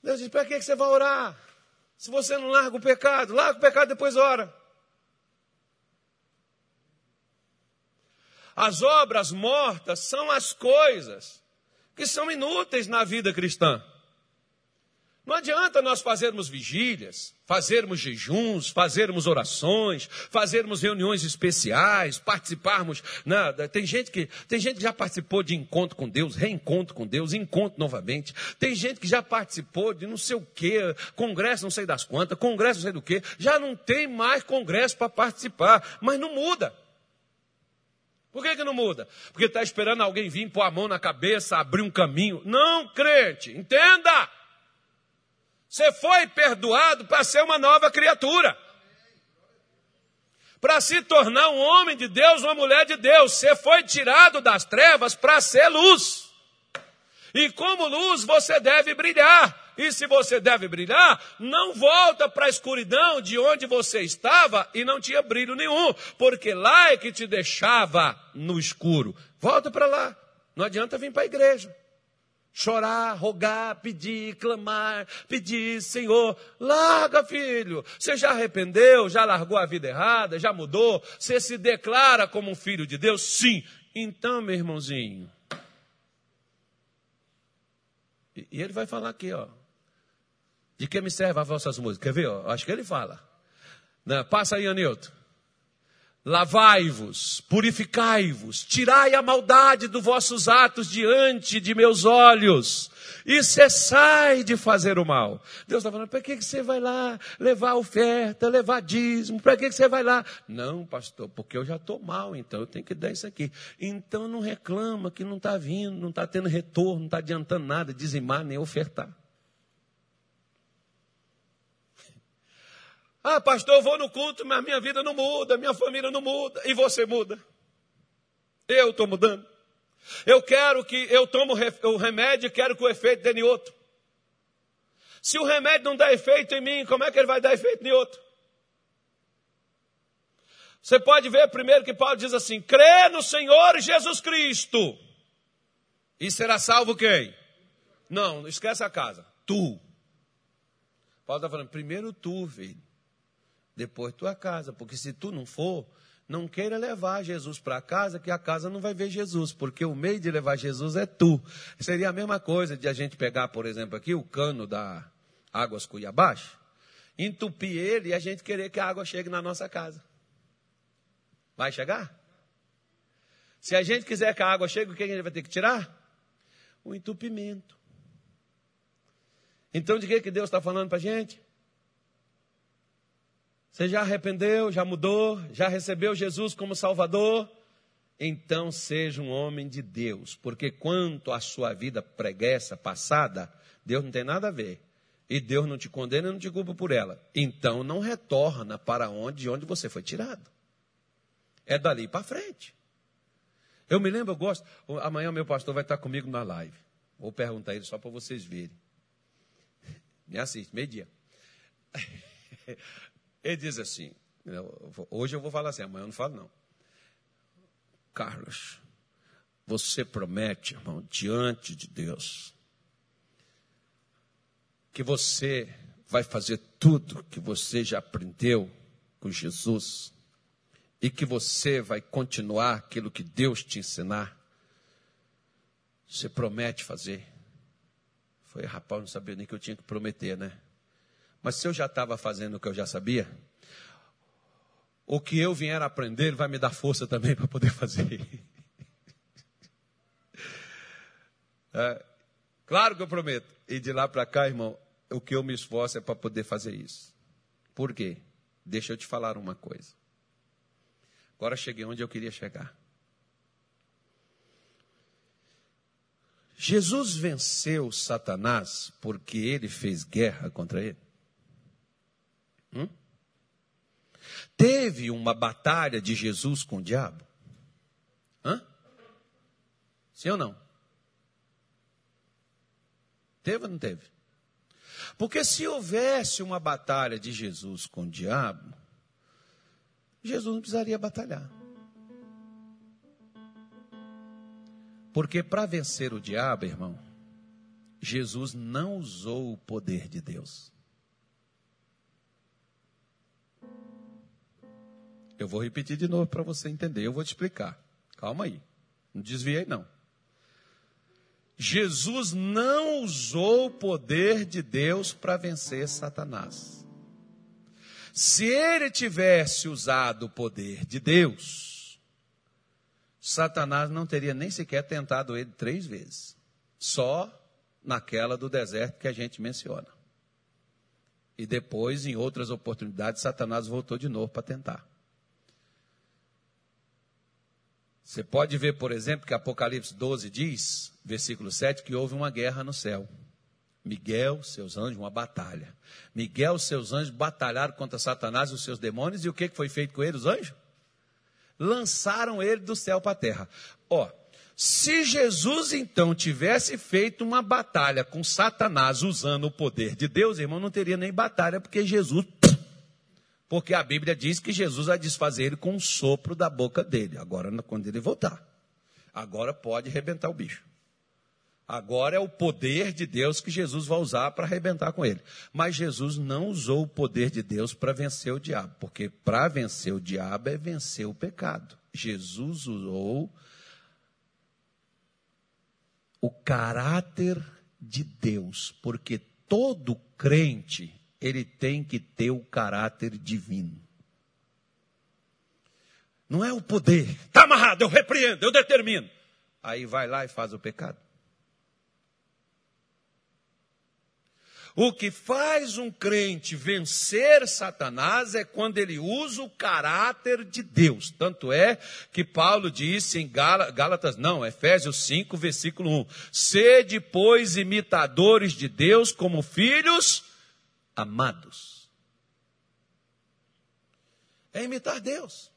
Deus diz, para que você vai orar? Se você não larga o pecado, larga o pecado depois ora. As obras mortas são as coisas que são inúteis na vida cristã. Não adianta nós fazermos vigílias, fazermos jejuns, fazermos orações, fazermos reuniões especiais, participarmos. Né? Tem, gente que, tem gente que já participou de encontro com Deus, reencontro com Deus, encontro novamente. Tem gente que já participou de não sei o quê, congresso não sei das quantas, congresso não sei do quê. Já não tem mais congresso para participar, mas não muda. Por que, que não muda? Porque está esperando alguém vir pôr a mão na cabeça, abrir um caminho. Não, crente, entenda! Você foi perdoado para ser uma nova criatura. Para se tornar um homem de Deus, uma mulher de Deus. Você foi tirado das trevas para ser luz. E como luz você deve brilhar. E se você deve brilhar, não volta para a escuridão de onde você estava e não tinha brilho nenhum, porque lá é que te deixava no escuro. Volta para lá. Não adianta vir para a igreja chorar, rogar, pedir, clamar, pedir, Senhor, larga, filho. Você já arrependeu, já largou a vida errada, já mudou? Você se declara como um filho de Deus? Sim. Então, meu irmãozinho. E ele vai falar aqui, ó. De que me servem as vossas músicas? Quer ver? Ó? Acho que ele fala. Não, passa aí, Anilton. Lavai-vos, purificai-vos, tirai a maldade dos vossos atos diante de meus olhos e cessai de fazer o mal. Deus está falando, para que, que você vai lá levar oferta, levar dízimo? Para que, que você vai lá? Não, pastor, porque eu já estou mal, então eu tenho que dar isso aqui. Então não reclama que não está vindo, não está tendo retorno, não está adiantando nada, dizimar nem ofertar. Ah, pastor, eu vou no culto, mas minha vida não muda, minha família não muda, e você muda. Eu estou mudando. Eu quero que eu tomo o remédio e quero que o efeito dê em outro. Se o remédio não dá efeito em mim, como é que ele vai dar efeito em outro? Você pode ver primeiro que Paulo diz assim: crê no Senhor Jesus Cristo. E será salvo quem? Não, esquece a casa. Tu. Paulo está falando, primeiro tu, filho. Depois tua casa. Porque se tu não for, não queira levar Jesus para casa, que a casa não vai ver Jesus, porque o meio de levar Jesus é tu. Seria a mesma coisa de a gente pegar, por exemplo, aqui o cano da Águas Cuiabás, entupir ele e a gente querer que a água chegue na nossa casa. Vai chegar? Se a gente quiser que a água chegue, o que a gente vai ter que tirar? O entupimento. Então, de que, que Deus está falando para a gente? Você já arrependeu, já mudou, já recebeu Jesus como Salvador? Então seja um homem de Deus, porque quanto à sua vida preguiça passada, Deus não tem nada a ver. E Deus não te condena e não te culpa por ela. Então não retorna para onde, de onde você foi tirado. É dali para frente. Eu me lembro, eu gosto. Amanhã meu pastor vai estar comigo na live. Vou perguntar ele só para vocês verem. Me assiste, meio-dia. Ele diz assim: hoje eu vou falar assim, amanhã eu não falo não. Carlos, você promete, irmão, diante de Deus, que você vai fazer tudo que você já aprendeu com Jesus e que você vai continuar aquilo que Deus te ensinar. Você promete fazer. Foi, rapaz, não sabia nem que eu tinha que prometer, né? Mas se eu já estava fazendo o que eu já sabia, o que eu vier a aprender vai me dar força também para poder fazer. É, claro que eu prometo. E de lá para cá, irmão, o que eu me esforço é para poder fazer isso. Por quê? Deixa eu te falar uma coisa. Agora cheguei onde eu queria chegar. Jesus venceu Satanás porque ele fez guerra contra ele? Hum? Teve uma batalha de Jesus com o diabo? Hã? Sim ou não? Teve ou não teve? Porque se houvesse uma batalha de Jesus com o diabo, Jesus não precisaria batalhar. Porque para vencer o diabo, irmão, Jesus não usou o poder de Deus. Eu vou repetir de novo para você entender, eu vou te explicar. Calma aí. Não desviei, não. Jesus não usou o poder de Deus para vencer Satanás. Se ele tivesse usado o poder de Deus, Satanás não teria nem sequer tentado ele três vezes. Só naquela do deserto que a gente menciona. E depois, em outras oportunidades, Satanás voltou de novo para tentar. Você pode ver, por exemplo, que Apocalipse 12 diz, versículo 7, que houve uma guerra no céu. Miguel, seus anjos, uma batalha. Miguel, seus anjos batalharam contra Satanás e os seus demônios, e o que foi feito com eles, os anjos? lançaram ele do céu para a terra. Ó, se Jesus então tivesse feito uma batalha com Satanás usando o poder de Deus, irmão, não teria nem batalha, porque Jesus. Porque a Bíblia diz que Jesus vai desfazer ele com um sopro da boca dele. Agora, quando ele voltar. Agora pode arrebentar o bicho. Agora é o poder de Deus que Jesus vai usar para arrebentar com ele. Mas Jesus não usou o poder de Deus para vencer o diabo, porque para vencer o diabo é vencer o pecado. Jesus usou o caráter de Deus, porque todo crente ele tem que ter o caráter divino. Não é o poder. Está amarrado, eu repreendo, eu determino. Aí vai lá e faz o pecado. O que faz um crente vencer Satanás é quando ele usa o caráter de Deus. Tanto é que Paulo disse em Gálatas, não, Efésios 5, versículo 1: Sede, pois, imitadores de Deus como filhos amados. É imitar Deus.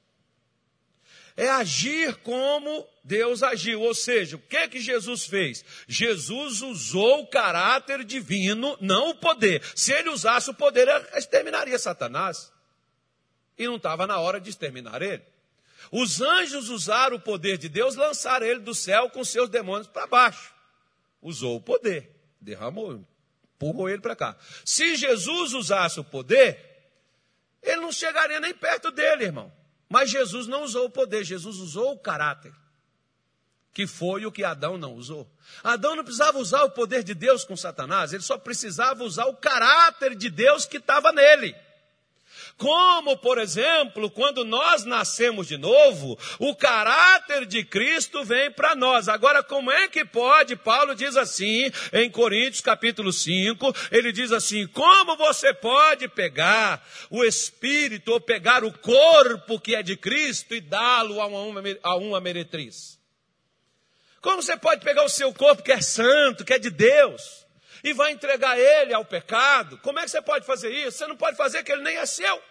É agir como Deus agiu. Ou seja, o que que Jesus fez? Jesus usou o caráter divino, não o poder. Se ele usasse o poder, exterminaria Satanás. E não estava na hora de exterminar ele. Os anjos usaram o poder de Deus, lançaram ele do céu com seus demônios para baixo. Usou o poder, derramou, empurrou ele para cá. Se Jesus usasse o poder, ele não chegaria nem perto dele, irmão. Mas Jesus não usou o poder, Jesus usou o caráter, que foi o que Adão não usou. Adão não precisava usar o poder de Deus com Satanás, ele só precisava usar o caráter de Deus que estava nele. Como, por exemplo, quando nós nascemos de novo, o caráter de Cristo vem para nós. Agora, como é que pode? Paulo diz assim, em Coríntios capítulo 5, ele diz assim: como você pode pegar o Espírito ou pegar o corpo que é de Cristo e dá-lo a uma, a uma meretriz? Como você pode pegar o seu corpo que é santo, que é de Deus? E vai entregar ele ao pecado. Como é que você pode fazer isso? Você não pode fazer que ele nem é seu.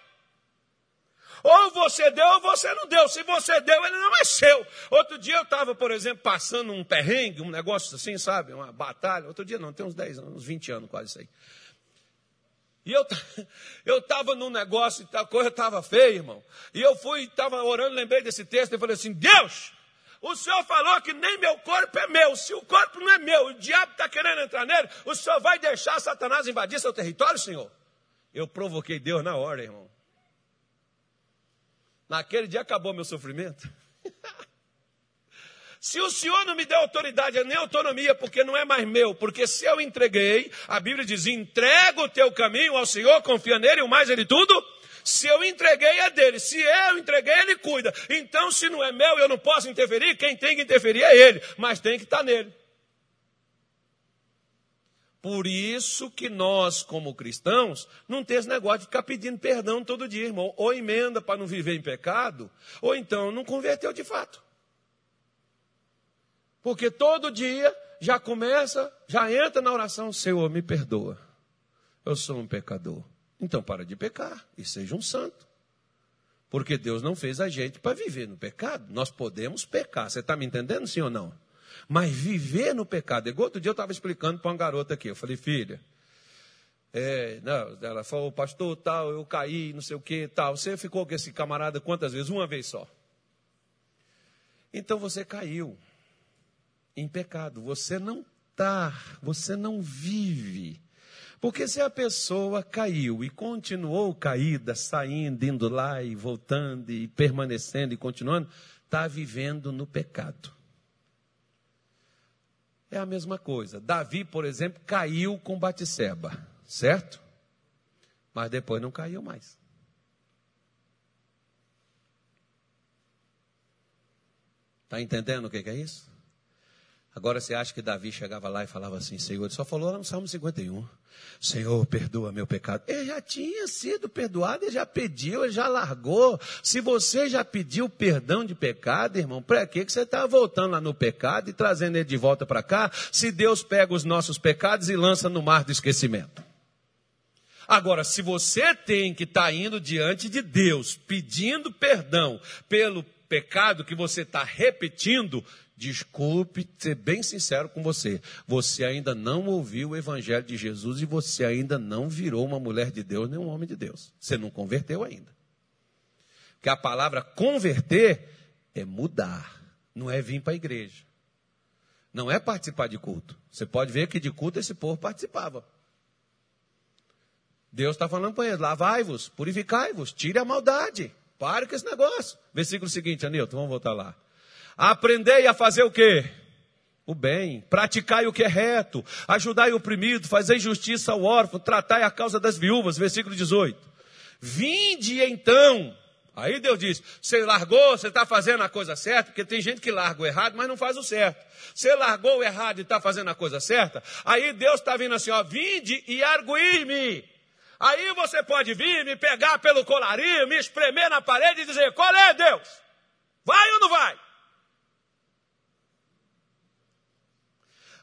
Ou você deu ou você não deu. Se você deu, ele não é seu. Outro dia eu estava, por exemplo, passando um perrengue, um negócio assim, sabe? Uma batalha. Outro dia não, tem uns 10 anos, uns 20 anos quase isso aí. E eu eu estava num negócio a coisa estava feia, irmão. E eu fui, estava orando, lembrei desse texto e falei assim: Deus, o Senhor falou que nem meu corpo é meu. Se o corpo não é meu, o diabo está querendo entrar nele, o Senhor vai deixar Satanás invadir seu território, Senhor? Eu provoquei Deus na hora, irmão. Naquele dia acabou meu sofrimento. Se o Senhor não me deu autoridade nem autonomia, porque não é mais meu, porque se eu entreguei, a Bíblia diz: entrega o teu caminho ao Senhor, confia nele, o mais ele tudo se eu entreguei é dele, se eu entreguei, ele cuida. Então, se não é meu, eu não posso interferir, quem tem que interferir é ele, mas tem que estar nele. Por isso que nós, como cristãos, não temos esse negócio de ficar pedindo perdão todo dia, irmão. Ou emenda para não viver em pecado, ou então não converteu de fato. Porque todo dia já começa, já entra na oração: Senhor, me perdoa. Eu sou um pecador. Então para de pecar e seja um santo. Porque Deus não fez a gente para viver no pecado. Nós podemos pecar. Você está me entendendo, sim ou não? Mas viver no pecado. Igual outro dia eu estava explicando para uma garota aqui. Eu falei, filha, é, não, ela falou, pastor, tal, eu caí, não sei o que, tal. Você ficou com esse camarada quantas vezes? Uma vez só. Então você caiu em pecado. Você não está, você não vive porque se a pessoa caiu e continuou caída, saindo, indo lá e voltando e permanecendo e continuando, está vivendo no pecado. É a mesma coisa. Davi, por exemplo, caiu com Batseba, certo? Mas depois não caiu mais. Está entendendo o que é isso? Agora você acha que Davi chegava lá e falava assim, Senhor, ele só falou lá no Salmo 51, Senhor, perdoa meu pecado. Ele já tinha sido perdoado, ele já pediu, ele já largou. Se você já pediu perdão de pecado, irmão, para que você está voltando lá no pecado e trazendo ele de volta para cá, se Deus pega os nossos pecados e lança no mar do esquecimento? Agora, se você tem que estar tá indo diante de Deus, pedindo perdão pelo pecado que você está repetindo, Desculpe ser bem sincero com você. Você ainda não ouviu o Evangelho de Jesus e você ainda não virou uma mulher de Deus nem um homem de Deus. Você não converteu ainda. Porque a palavra converter é mudar, não é vir para a igreja. Não é participar de culto. Você pode ver que de culto esse povo participava. Deus está falando para eles: lavai-vos, purificai-vos, tire a maldade. Pare com esse negócio. Versículo seguinte, Anilton, vamos voltar lá. Aprendei a fazer o quê? O bem, praticai o que é reto, ajudai o oprimido, fazei justiça ao órfão, tratai a causa das viúvas, versículo 18. Vinde então, aí Deus diz, você largou, você está fazendo a coisa certa, porque tem gente que larga o errado, mas não faz o certo. Você largou o errado e está fazendo a coisa certa, aí Deus está vindo assim, ó, vinde e arguir-me. Aí você pode vir, me pegar pelo colarinho, me espremer na parede e dizer, qual é Deus? Vai ou não vai?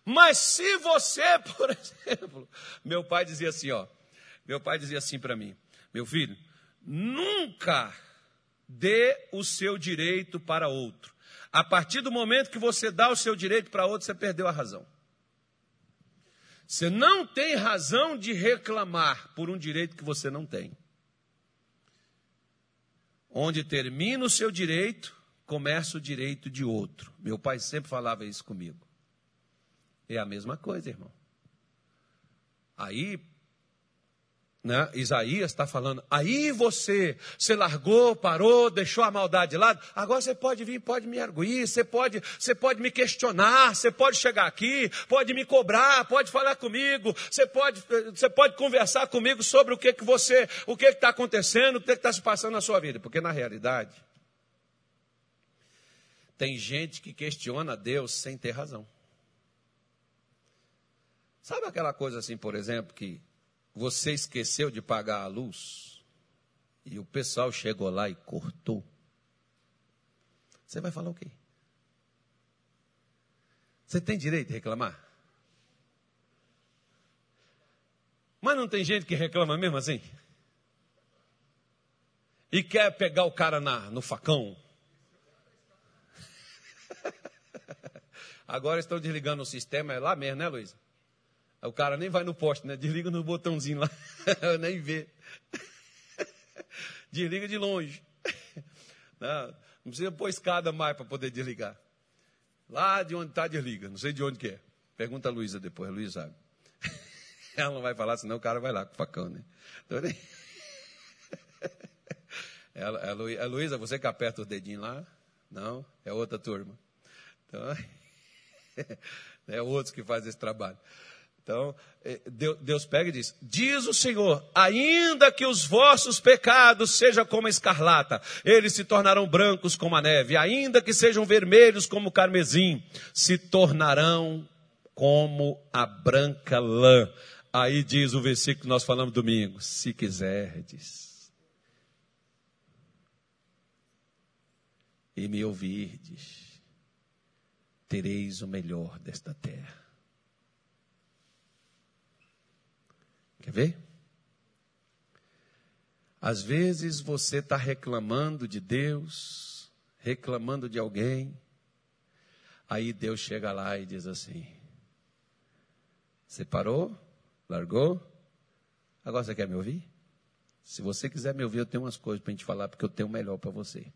Mas se você, por exemplo, meu pai dizia assim, ó, meu pai dizia assim para mim, meu filho, nunca dê o seu direito para outro. A partir do momento que você dá o seu direito para outro, você perdeu a razão. Você não tem razão de reclamar por um direito que você não tem. Onde termina o seu direito, começa o direito de outro. Meu pai sempre falava isso comigo. É a mesma coisa, irmão. Aí né? Isaías está falando, aí você, você largou, parou, deixou a maldade de lado, agora você pode vir, pode me arguir, você pode, você pode me questionar, você pode chegar aqui, pode me cobrar, pode falar comigo, você pode, você pode conversar comigo sobre o que, que você, o que está acontecendo, o que está se passando na sua vida, porque na realidade, tem gente que questiona Deus sem ter razão. Sabe aquela coisa assim, por exemplo, que você esqueceu de pagar a luz e o pessoal chegou lá e cortou. Você vai falar o quê? Você tem direito de reclamar? Mas não tem gente que reclama mesmo assim? E quer pegar o cara na, no facão? Agora estão desligando o sistema, é lá mesmo, né, Luísa? O cara nem vai no poste, né? Desliga no botãozinho lá, nem vê. Desliga de longe. Não, não precisa pôr escada mais para poder desligar. Lá de onde está, desliga. Não sei de onde que é. Pergunta a Luísa depois, a Luísa sabe. Ela não vai falar, senão o cara vai lá com o facão, né? Então, ela, a Luísa, você que aperta os dedinhos lá? Não, é outra turma. Então, é outros que fazem esse trabalho. Então, é, Deus pega e diz: Diz o Senhor, ainda que os vossos pecados sejam como a escarlata, eles se tornarão brancos como a neve, ainda que sejam vermelhos como o carmesim, se tornarão como a branca lã. Aí diz o versículo que nós falamos domingo: Se quiserdes e me ouvirdes, tereis o melhor desta terra. Quer ver? Às vezes você está reclamando de Deus, reclamando de alguém, aí Deus chega lá e diz assim: Você parou? Largou? Agora você quer me ouvir? Se você quiser me ouvir, eu tenho umas coisas para a gente falar, porque eu tenho o melhor para você.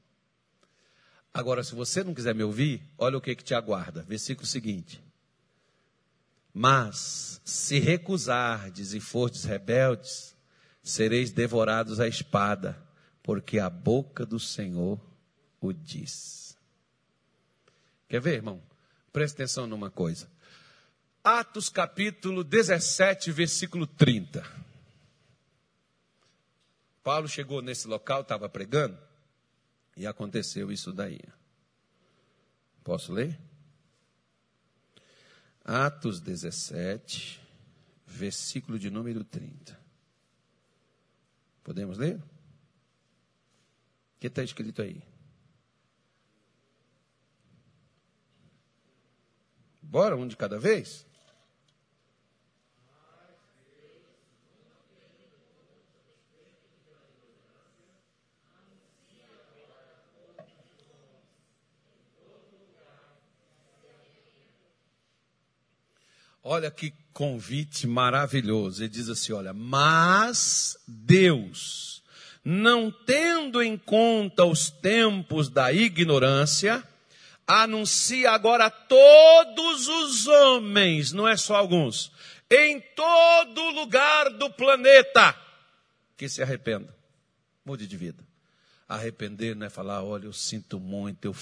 Agora, se você não quiser me ouvir, olha o que, que te aguarda. Versículo seguinte. Mas, se recusardes e fordes rebeldes, sereis devorados à espada, porque a boca do Senhor o diz. Quer ver, irmão? Presta atenção numa coisa. Atos capítulo 17, versículo 30. Paulo chegou nesse local, estava pregando, e aconteceu isso daí. Posso ler? Atos 17, versículo de número 30. Podemos ler? O que está escrito aí? Bora, um de cada vez? Olha que convite maravilhoso. Ele diz assim: olha, mas Deus, não tendo em conta os tempos da ignorância, anuncia agora a todos os homens, não é só alguns, em todo lugar do planeta, que se arrependam, mude de vida. Arrepender não é falar, olha, eu sinto muito, eu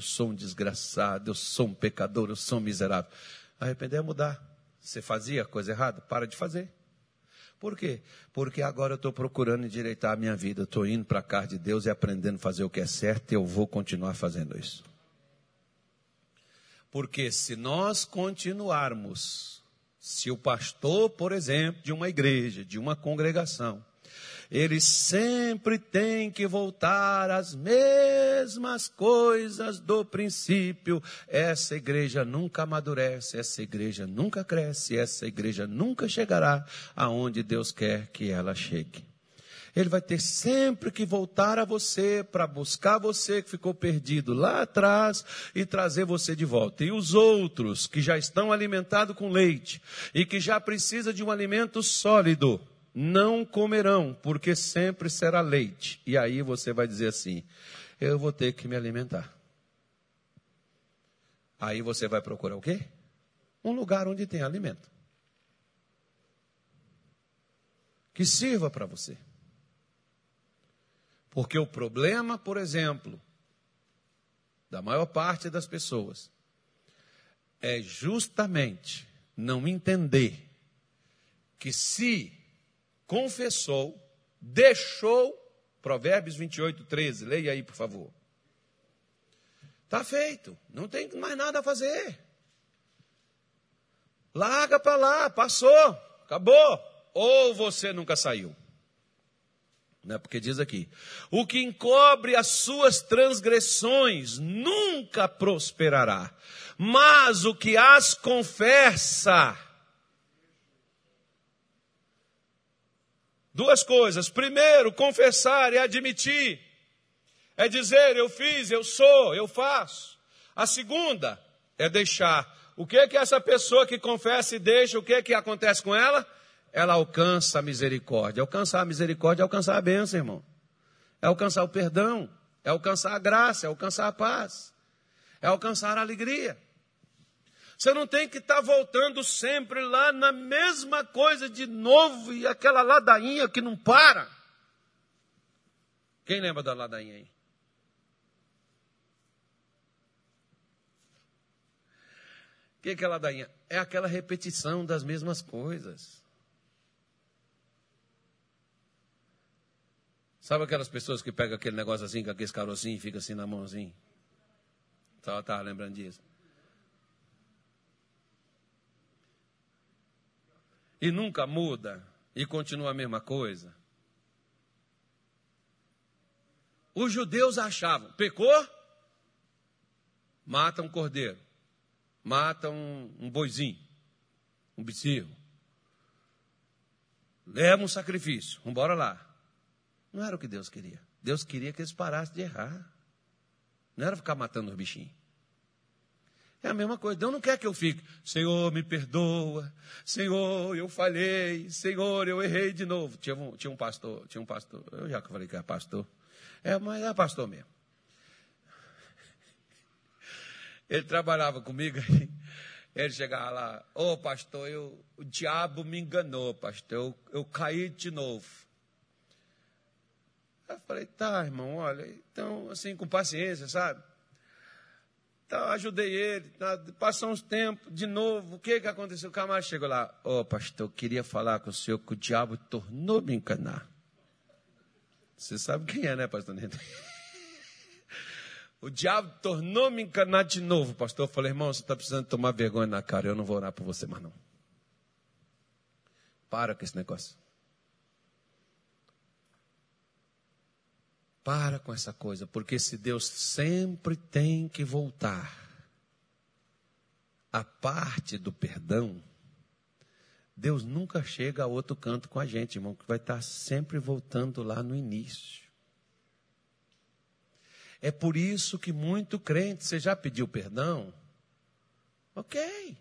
sou um desgraçado, eu sou um pecador, eu sou um miserável. Arrepender é mudar. Você fazia coisa errada? Para de fazer. Por quê? Porque agora eu estou procurando endireitar a minha vida. Estou indo para a casa de Deus e aprendendo a fazer o que é certo e eu vou continuar fazendo isso. Porque se nós continuarmos, se o pastor, por exemplo, de uma igreja, de uma congregação, ele sempre tem que voltar às mesmas coisas do princípio. Essa igreja nunca amadurece, essa igreja nunca cresce, essa igreja nunca chegará aonde Deus quer que ela chegue. Ele vai ter sempre que voltar a você para buscar você que ficou perdido lá atrás e trazer você de volta. E os outros que já estão alimentados com leite e que já precisa de um alimento sólido, não comerão, porque sempre será leite. E aí você vai dizer assim: eu vou ter que me alimentar. Aí você vai procurar o quê? Um lugar onde tem alimento. Que sirva para você. Porque o problema, por exemplo, da maior parte das pessoas é justamente não entender que se confessou, deixou, Provérbios 28, 13, leia aí, por favor. Está feito, não tem mais nada a fazer. Larga para lá, passou, acabou. Ou você nunca saiu. Né? Porque diz aqui: o que encobre as suas transgressões nunca prosperará, mas o que as confessa. Duas coisas. Primeiro, confessar e admitir. É dizer, eu fiz, eu sou, eu faço. A segunda é deixar. O que é que essa pessoa que confessa e deixa, o que é que acontece com ela? Ela alcança a misericórdia. Alcançar a misericórdia é alcançar a bênção, irmão. É alcançar o perdão, é alcançar a graça, é alcançar a paz, é alcançar a alegria. Você não tem que estar tá voltando sempre lá na mesma coisa de novo e aquela ladainha que não para. Quem lembra da ladainha aí? O que é ladainha? É aquela repetição das mesmas coisas. Sabe aquelas pessoas que pegam aquele negócio assim, com aquele carocinho e fica assim na mãozinha? Estava lembrando disso. E nunca muda e continua a mesma coisa. Os judeus achavam, pecou? Mata um cordeiro, mata um, um boizinho, um bezerro. Leva um sacrifício, embora lá. Não era o que Deus queria. Deus queria que eles parassem de errar. Não era ficar matando os bichinhos. É a mesma coisa. Deus não quer que eu fique, Senhor, me perdoa, Senhor, eu falhei, Senhor, eu errei de novo. Tinha um, tinha um pastor, tinha um pastor, eu já falei que é pastor. É, mas é pastor mesmo. Ele trabalhava comigo, ele chegava lá, ô oh, pastor, eu, o diabo me enganou, pastor, eu, eu caí de novo. Eu falei, tá, irmão, olha, então, assim, com paciência, sabe? Então, ajudei ele. Tá, passou uns tempos, de novo. O que, que aconteceu? O camarada chegou lá. Ô, oh, pastor, queria falar com o senhor que o diabo tornou me encanar. Você sabe quem é, né, pastor Neto? o diabo tornou me encanar de novo, pastor. Eu falei, irmão, você está precisando tomar vergonha na cara. Eu não vou orar por você mais, não. Para com esse negócio. Para com essa coisa, porque se Deus sempre tem que voltar a parte do perdão, Deus nunca chega a outro canto com a gente, irmão, que vai estar sempre voltando lá no início. É por isso que muito crente, você já pediu perdão? Ok.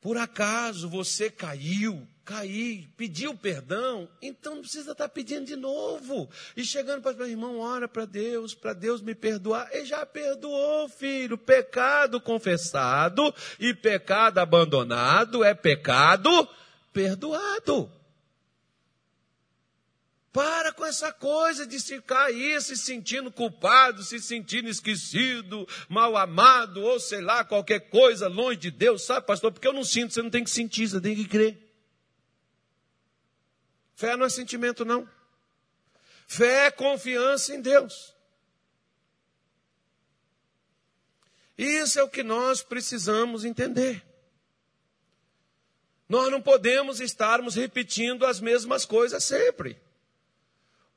Por acaso você caiu, cair, pediu perdão, então não precisa estar pedindo de novo. E chegando para o irmão, ora para Deus, para Deus me perdoar. Ele já perdoou, filho. Pecado confessado e pecado abandonado é pecado perdoado. Para com essa coisa de ficar aí se sentindo culpado, se sentindo esquecido, mal amado, ou sei lá, qualquer coisa longe de Deus, sabe, pastor? Porque eu não sinto, você não tem que sentir, você tem que crer. Fé não é sentimento, não. Fé é confiança em Deus. Isso é o que nós precisamos entender. Nós não podemos estarmos repetindo as mesmas coisas sempre.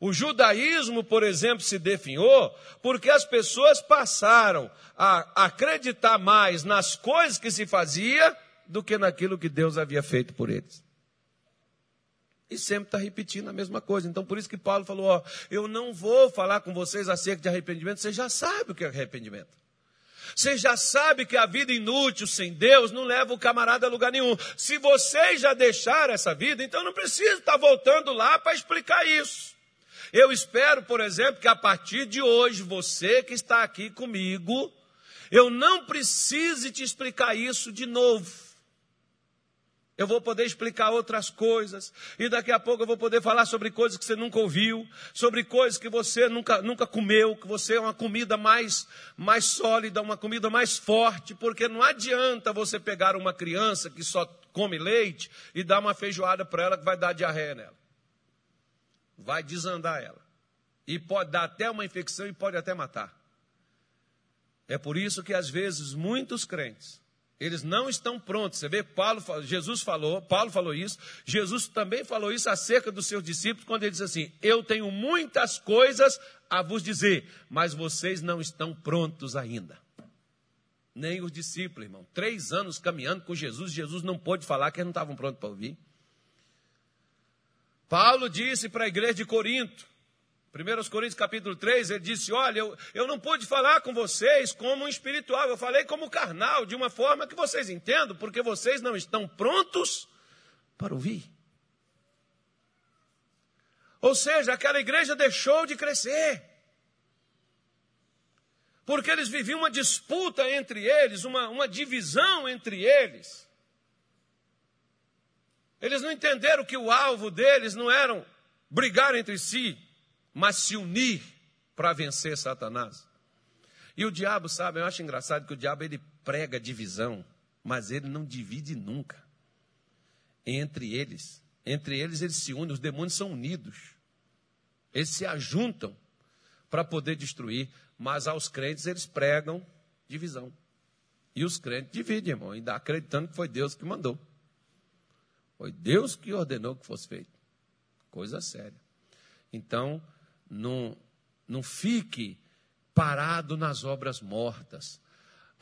O judaísmo, por exemplo, se definhou porque as pessoas passaram a acreditar mais nas coisas que se fazia do que naquilo que Deus havia feito por eles. e sempre está repetindo a mesma coisa. Então, por isso que Paulo falou: ó, eu não vou falar com vocês acerca de arrependimento, você já sabe o que é arrependimento. Você já sabe que a vida inútil sem Deus não leva o camarada a lugar nenhum. Se vocês já deixaram essa vida, então não precisa estar voltando lá para explicar isso. Eu espero, por exemplo, que a partir de hoje, você que está aqui comigo, eu não precise te explicar isso de novo. Eu vou poder explicar outras coisas. E daqui a pouco eu vou poder falar sobre coisas que você nunca ouviu, sobre coisas que você nunca, nunca comeu, que você é uma comida mais, mais sólida, uma comida mais forte, porque não adianta você pegar uma criança que só come leite e dar uma feijoada para ela que vai dar diarreia nela. Vai desandar ela. E pode dar até uma infecção e pode até matar. É por isso que às vezes muitos crentes eles não estão prontos. Você vê, Paulo, Jesus falou, Paulo falou isso, Jesus também falou isso acerca dos seus discípulos, quando ele diz assim: Eu tenho muitas coisas a vos dizer, mas vocês não estão prontos ainda. Nem os discípulos, irmão. Três anos caminhando com Jesus, Jesus não pôde falar que eles não estavam prontos para ouvir. Paulo disse para a igreja de Corinto: 1 Coríntios capítulo 3, ele disse: Olha, eu, eu não pude falar com vocês como um espiritual, eu falei como carnal, de uma forma que vocês entendam, porque vocês não estão prontos para ouvir. Ou seja, aquela igreja deixou de crescer. Porque eles viviam uma disputa entre eles, uma, uma divisão entre eles. Eles não entenderam que o alvo deles não era brigar entre si, mas se unir para vencer Satanás. E o diabo, sabe, eu acho engraçado que o diabo ele prega divisão, mas ele não divide nunca. Entre eles, entre eles eles se unem, os demônios são unidos. Eles se ajuntam para poder destruir, mas aos crentes eles pregam divisão. E os crentes dividem, irmão, ainda acreditando que foi Deus que mandou. Foi Deus que ordenou que fosse feito. Coisa séria. Então, não, não fique parado nas obras mortas.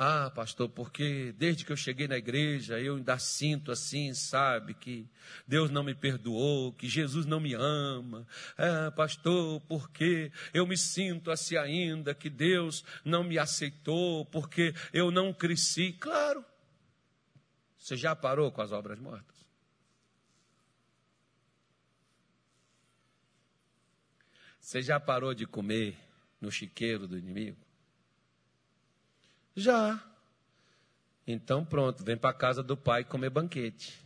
Ah, pastor, porque desde que eu cheguei na igreja eu ainda sinto assim, sabe, que Deus não me perdoou, que Jesus não me ama. Ah, pastor, porque eu me sinto assim ainda, que Deus não me aceitou, porque eu não cresci. Claro, você já parou com as obras mortas? Você já parou de comer no chiqueiro do inimigo? Já. Então pronto, vem para a casa do pai comer banquete.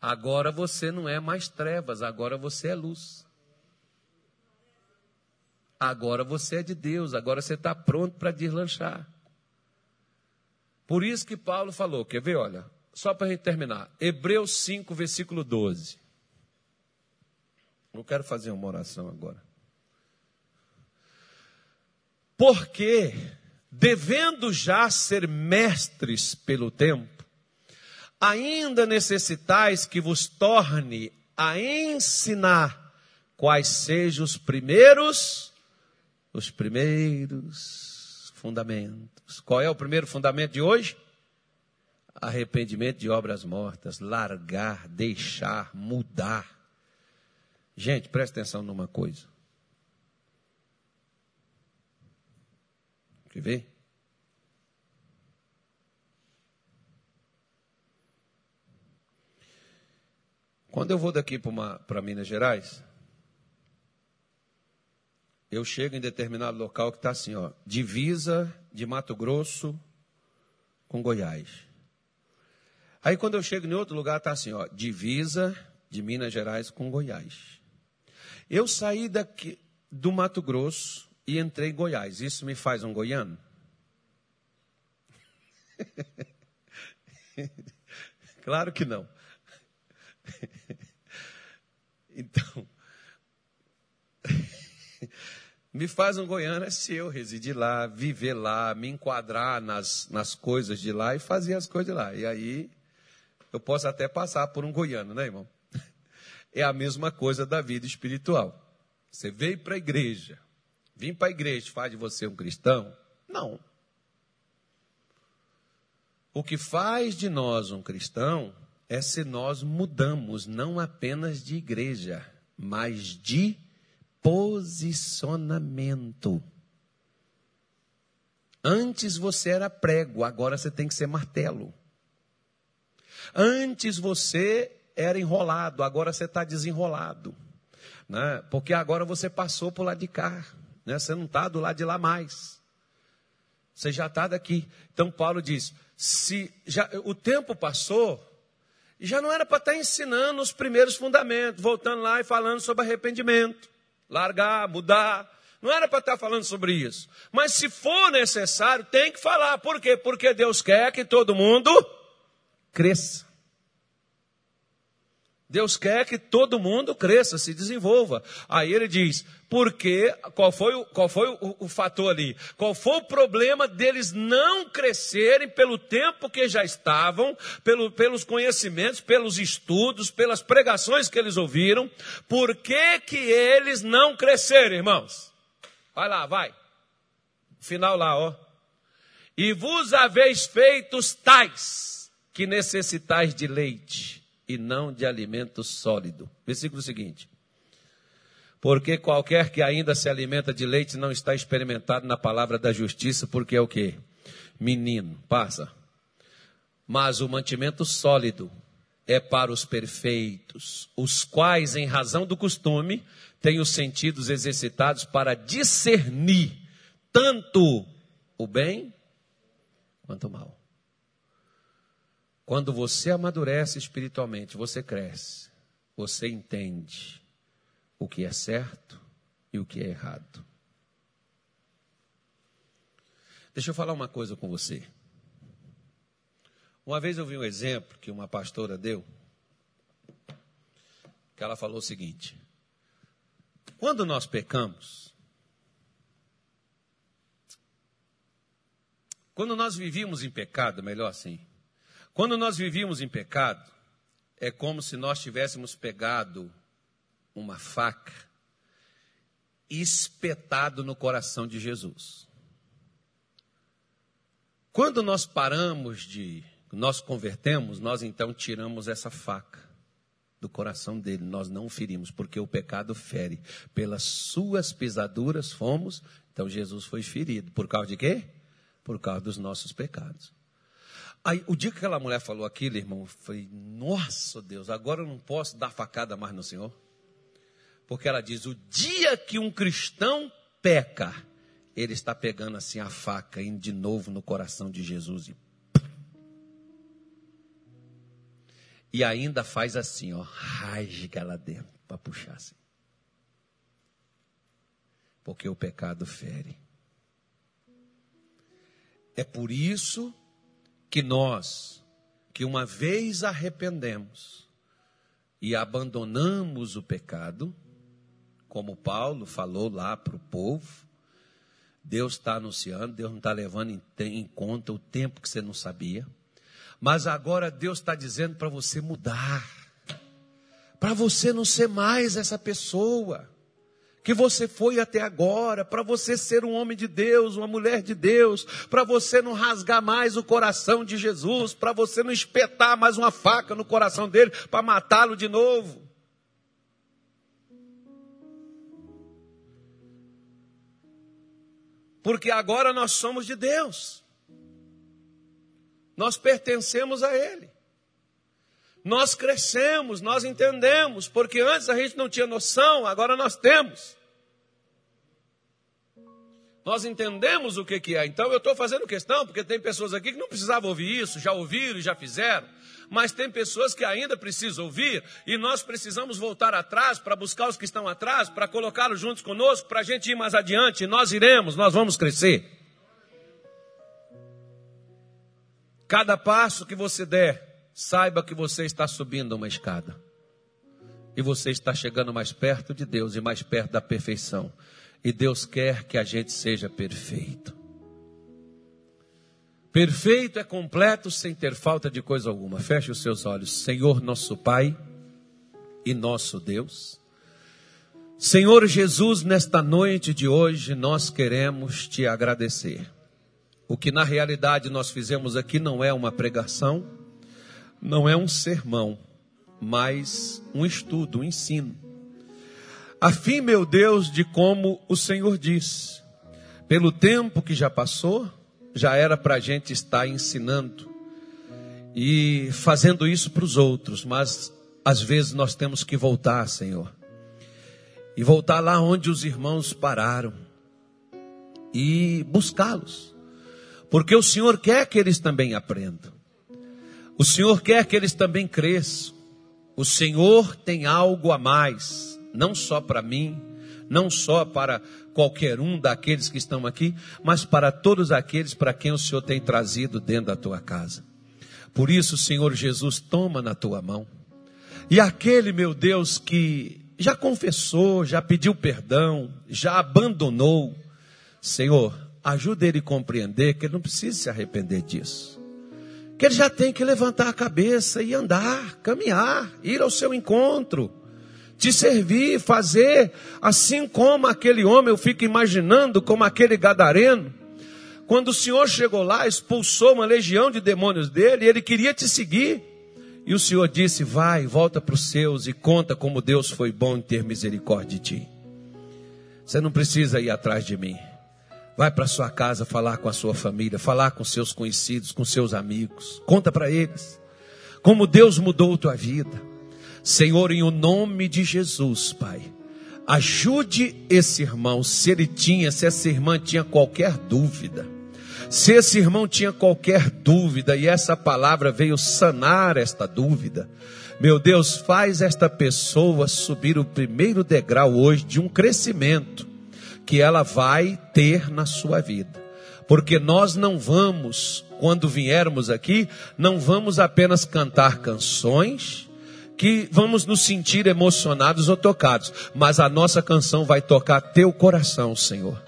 Agora você não é mais trevas, agora você é luz. Agora você é de Deus, agora você está pronto para deslanchar. Por isso que Paulo falou, quer ver, olha, só para a gente terminar, Hebreus 5, versículo 12. Eu quero fazer uma oração agora. Porque, devendo já ser mestres pelo tempo, ainda necessitais que vos torne a ensinar quais sejam os primeiros, os primeiros fundamentos. Qual é o primeiro fundamento de hoje? Arrependimento de obras mortas, largar, deixar, mudar. Gente, presta atenção numa coisa. Quer ver? Quando eu vou daqui para Minas Gerais, eu chego em determinado local que está assim, ó, divisa de Mato Grosso com Goiás. Aí quando eu chego em outro lugar, está assim, ó, divisa de Minas Gerais com Goiás. Eu saí daqui do Mato Grosso e entrei em Goiás. Isso me faz um goiano? claro que não. então, me faz um goiano é se eu residir lá, viver lá, me enquadrar nas, nas coisas de lá e fazer as coisas de lá. E aí eu posso até passar por um goiano, né, irmão? É a mesma coisa da vida espiritual. Você veio para a igreja, vir para a igreja faz de você um cristão? Não. O que faz de nós um cristão é se nós mudamos não apenas de igreja, mas de posicionamento. Antes você era prego, agora você tem que ser martelo. Antes você era enrolado, agora você está desenrolado. Né? Porque agora você passou por lado de cá. Né? Você não está do lado de lá mais. Você já está daqui. Então Paulo diz: se já, o tempo passou, já não era para estar tá ensinando os primeiros fundamentos, voltando lá e falando sobre arrependimento, largar, mudar. Não era para estar tá falando sobre isso. Mas se for necessário, tem que falar. Por quê? Porque Deus quer que todo mundo cresça. Deus quer que todo mundo cresça, se desenvolva. Aí ele diz, porque, qual foi, o, qual foi o, o fator ali? Qual foi o problema deles não crescerem pelo tempo que já estavam, pelo, pelos conhecimentos, pelos estudos, pelas pregações que eles ouviram? Por que, que eles não cresceram, irmãos? Vai lá, vai. Final lá, ó. E vos haveis feitos tais que necessitais de leite e não de alimento sólido. Versículo seguinte. Porque qualquer que ainda se alimenta de leite não está experimentado na palavra da justiça, porque é o que? Menino, passa. Mas o mantimento sólido é para os perfeitos, os quais, em razão do costume, têm os sentidos exercitados para discernir tanto o bem quanto o mal. Quando você amadurece espiritualmente, você cresce, você entende o que é certo e o que é errado. Deixa eu falar uma coisa com você. Uma vez eu vi um exemplo que uma pastora deu, que ela falou o seguinte: quando nós pecamos, quando nós vivíamos em pecado, melhor assim, quando nós vivíamos em pecado, é como se nós tivéssemos pegado uma faca e espetado no coração de Jesus. Quando nós paramos de, nós convertemos, nós então tiramos essa faca do coração dele, nós não ferimos, porque o pecado fere. Pelas suas pisaduras fomos, então Jesus foi ferido. Por causa de quê? Por causa dos nossos pecados. Aí, o dia que aquela mulher falou aquilo, irmão, eu falei, nossa Deus, agora eu não posso dar facada mais no Senhor. Porque ela diz, o dia que um cristão peca, ele está pegando assim a faca, indo de novo no coração de Jesus e E ainda faz assim, ó, rasga lá dentro para puxar assim. Porque o pecado fere. É por isso que nós, que uma vez arrependemos e abandonamos o pecado, como Paulo falou lá para o povo, Deus está anunciando, Deus não está levando em, em conta o tempo que você não sabia, mas agora Deus está dizendo para você mudar, para você não ser mais essa pessoa que você foi até agora, para você ser um homem de Deus, uma mulher de Deus, para você não rasgar mais o coração de Jesus, para você não espetar mais uma faca no coração dele para matá-lo de novo. Porque agora nós somos de Deus. Nós pertencemos a Ele. Nós crescemos, nós entendemos, porque antes a gente não tinha noção, agora nós temos. Nós entendemos o que, que é. Então eu estou fazendo questão, porque tem pessoas aqui que não precisavam ouvir isso, já ouviram e já fizeram. Mas tem pessoas que ainda precisam ouvir, e nós precisamos voltar atrás para buscar os que estão atrás, para colocá-los juntos conosco, para a gente ir mais adiante. Nós iremos, nós vamos crescer. Cada passo que você der, saiba que você está subindo uma escada. E você está chegando mais perto de Deus e mais perto da perfeição. E Deus quer que a gente seja perfeito. Perfeito é completo sem ter falta de coisa alguma. Feche os seus olhos. Senhor nosso Pai e nosso Deus. Senhor Jesus, nesta noite de hoje nós queremos te agradecer. O que na realidade nós fizemos aqui não é uma pregação, não é um sermão, mas um estudo, um ensino. A fim, meu Deus, de como o Senhor diz, pelo tempo que já passou, já era para a gente estar ensinando e fazendo isso para os outros, mas às vezes nós temos que voltar, Senhor, e voltar lá onde os irmãos pararam e buscá-los, porque o Senhor quer que eles também aprendam, o Senhor quer que eles também cresçam, o Senhor tem algo a mais, não só para mim, não só para qualquer um daqueles que estão aqui, mas para todos aqueles para quem o Senhor tem trazido dentro da tua casa. Por isso, Senhor Jesus, toma na tua mão. E aquele, meu Deus, que já confessou, já pediu perdão, já abandonou, Senhor, ajuda ele a compreender que ele não precisa se arrepender disso. Que ele já tem que levantar a cabeça e andar, caminhar, ir ao seu encontro te servir, fazer, assim como aquele homem, eu fico imaginando como aquele gadareno, quando o Senhor chegou lá, expulsou uma legião de demônios dele, e ele queria te seguir. E o Senhor disse: Vai, volta para os seus e conta como Deus foi bom em ter misericórdia de ti. Você não precisa ir atrás de mim. Vai para sua casa falar com a sua família, falar com seus conhecidos, com seus amigos. Conta para eles como Deus mudou tua vida. Senhor, em o nome de Jesus, Pai, ajude esse irmão, se ele tinha, se essa irmã tinha qualquer dúvida. Se esse irmão tinha qualquer dúvida e essa palavra veio sanar esta dúvida, meu Deus, faz esta pessoa subir o primeiro degrau hoje de um crescimento que ela vai ter na sua vida. Porque nós não vamos, quando viermos aqui, não vamos apenas cantar canções, que vamos nos sentir emocionados ou tocados, mas a nossa canção vai tocar teu coração, Senhor.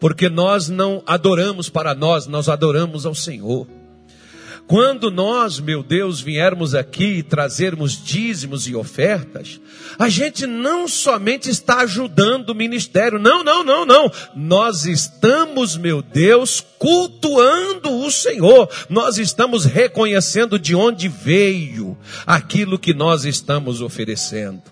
Porque nós não adoramos para nós, nós adoramos ao Senhor. Quando nós, meu Deus, viermos aqui e trazermos dízimos e ofertas, a gente não somente está ajudando o ministério, não, não, não, não. Nós estamos, meu Deus, cultuando o Senhor. Nós estamos reconhecendo de onde veio aquilo que nós estamos oferecendo.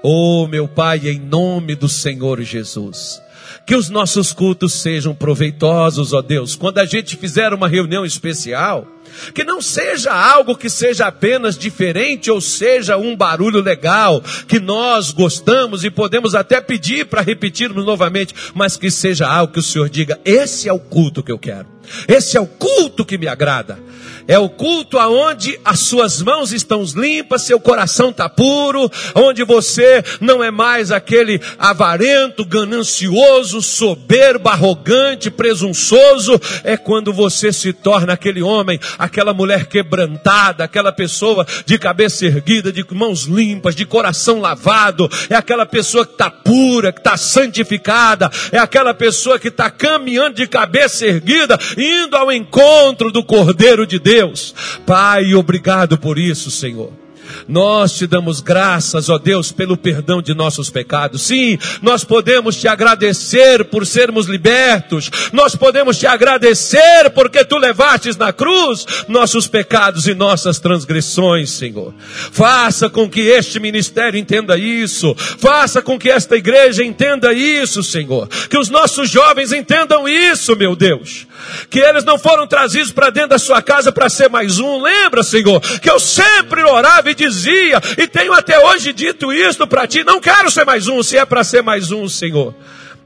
Oh, meu Pai, em nome do Senhor Jesus. Que os nossos cultos sejam proveitosos, ó Deus. Quando a gente fizer uma reunião especial, que não seja algo que seja apenas diferente ou seja um barulho legal, que nós gostamos e podemos até pedir para repetirmos novamente, mas que seja algo que o Senhor diga: esse é o culto que eu quero, esse é o culto que me agrada. É o culto aonde as suas mãos estão limpas, seu coração está puro, onde você não é mais aquele avarento, ganancioso, soberbo, arrogante, presunçoso. É quando você se torna aquele homem, aquela mulher quebrantada, aquela pessoa de cabeça erguida, de mãos limpas, de coração lavado. É aquela pessoa que está pura, que está santificada. É aquela pessoa que está caminhando de cabeça erguida, indo ao encontro do Cordeiro de Deus. Pai, obrigado por isso, Senhor. Nós te damos graças, ó Deus, pelo perdão de nossos pecados. Sim, nós podemos te agradecer por sermos libertos. Nós podemos te agradecer porque tu levastes na cruz nossos pecados e nossas transgressões, Senhor. Faça com que este ministério entenda isso. Faça com que esta igreja entenda isso, Senhor. Que os nossos jovens entendam isso, meu Deus. Que eles não foram trazidos para dentro da sua casa para ser mais um. Lembra, Senhor, que eu sempre orava e dizia, e tenho até hoje dito isto para ti: não quero ser mais um, se é para ser mais um, Senhor.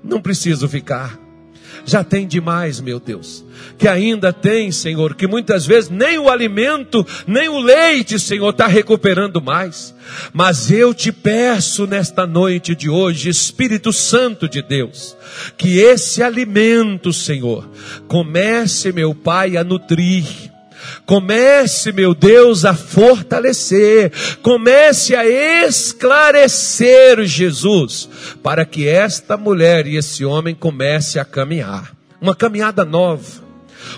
Não preciso ficar. Já tem demais, meu Deus. Que ainda tem, Senhor, que muitas vezes nem o alimento, nem o leite, Senhor, está recuperando mais. Mas eu te peço nesta noite de hoje, Espírito Santo de Deus, que esse alimento, Senhor, comece, meu Pai, a nutrir Comece, meu Deus, a fortalecer, comece a esclarecer Jesus, para que esta mulher e esse homem comece a caminhar. Uma caminhada nova,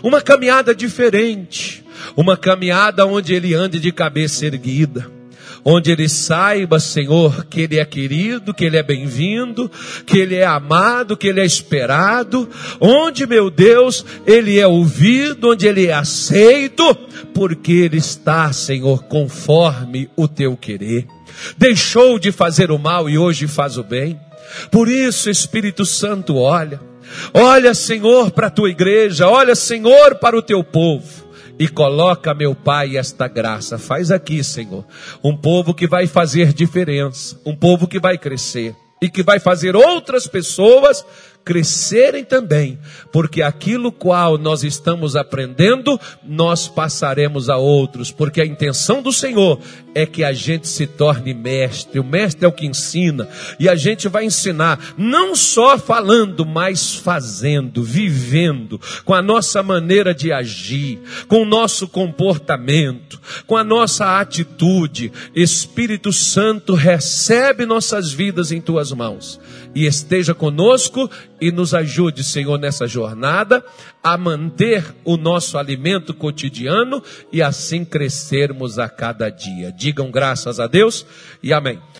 uma caminhada diferente, uma caminhada onde ele ande de cabeça erguida onde ele saiba, Senhor, que ele é querido, que ele é bem-vindo, que ele é amado, que ele é esperado, onde, meu Deus, ele é ouvido, onde ele é aceito, porque ele está, Senhor, conforme o teu querer. Deixou de fazer o mal e hoje faz o bem. Por isso, Espírito Santo, olha, olha, Senhor, para a tua igreja, olha, Senhor, para o teu povo e coloca, meu Pai, esta graça. Faz aqui, Senhor, um povo que vai fazer diferença, um povo que vai crescer e que vai fazer outras pessoas crescerem também, porque aquilo qual nós estamos aprendendo, nós passaremos a outros, porque a intenção do Senhor é que a gente se torne mestre. O mestre é o que ensina, e a gente vai ensinar não só falando, mas fazendo, vivendo, com a nossa maneira de agir, com o nosso comportamento, com a nossa atitude. Espírito Santo, recebe nossas vidas em tuas mãos e esteja conosco e nos ajude, Senhor, nessa jornada a manter o nosso alimento cotidiano e assim crescermos a cada dia. Digam graças a Deus e amém.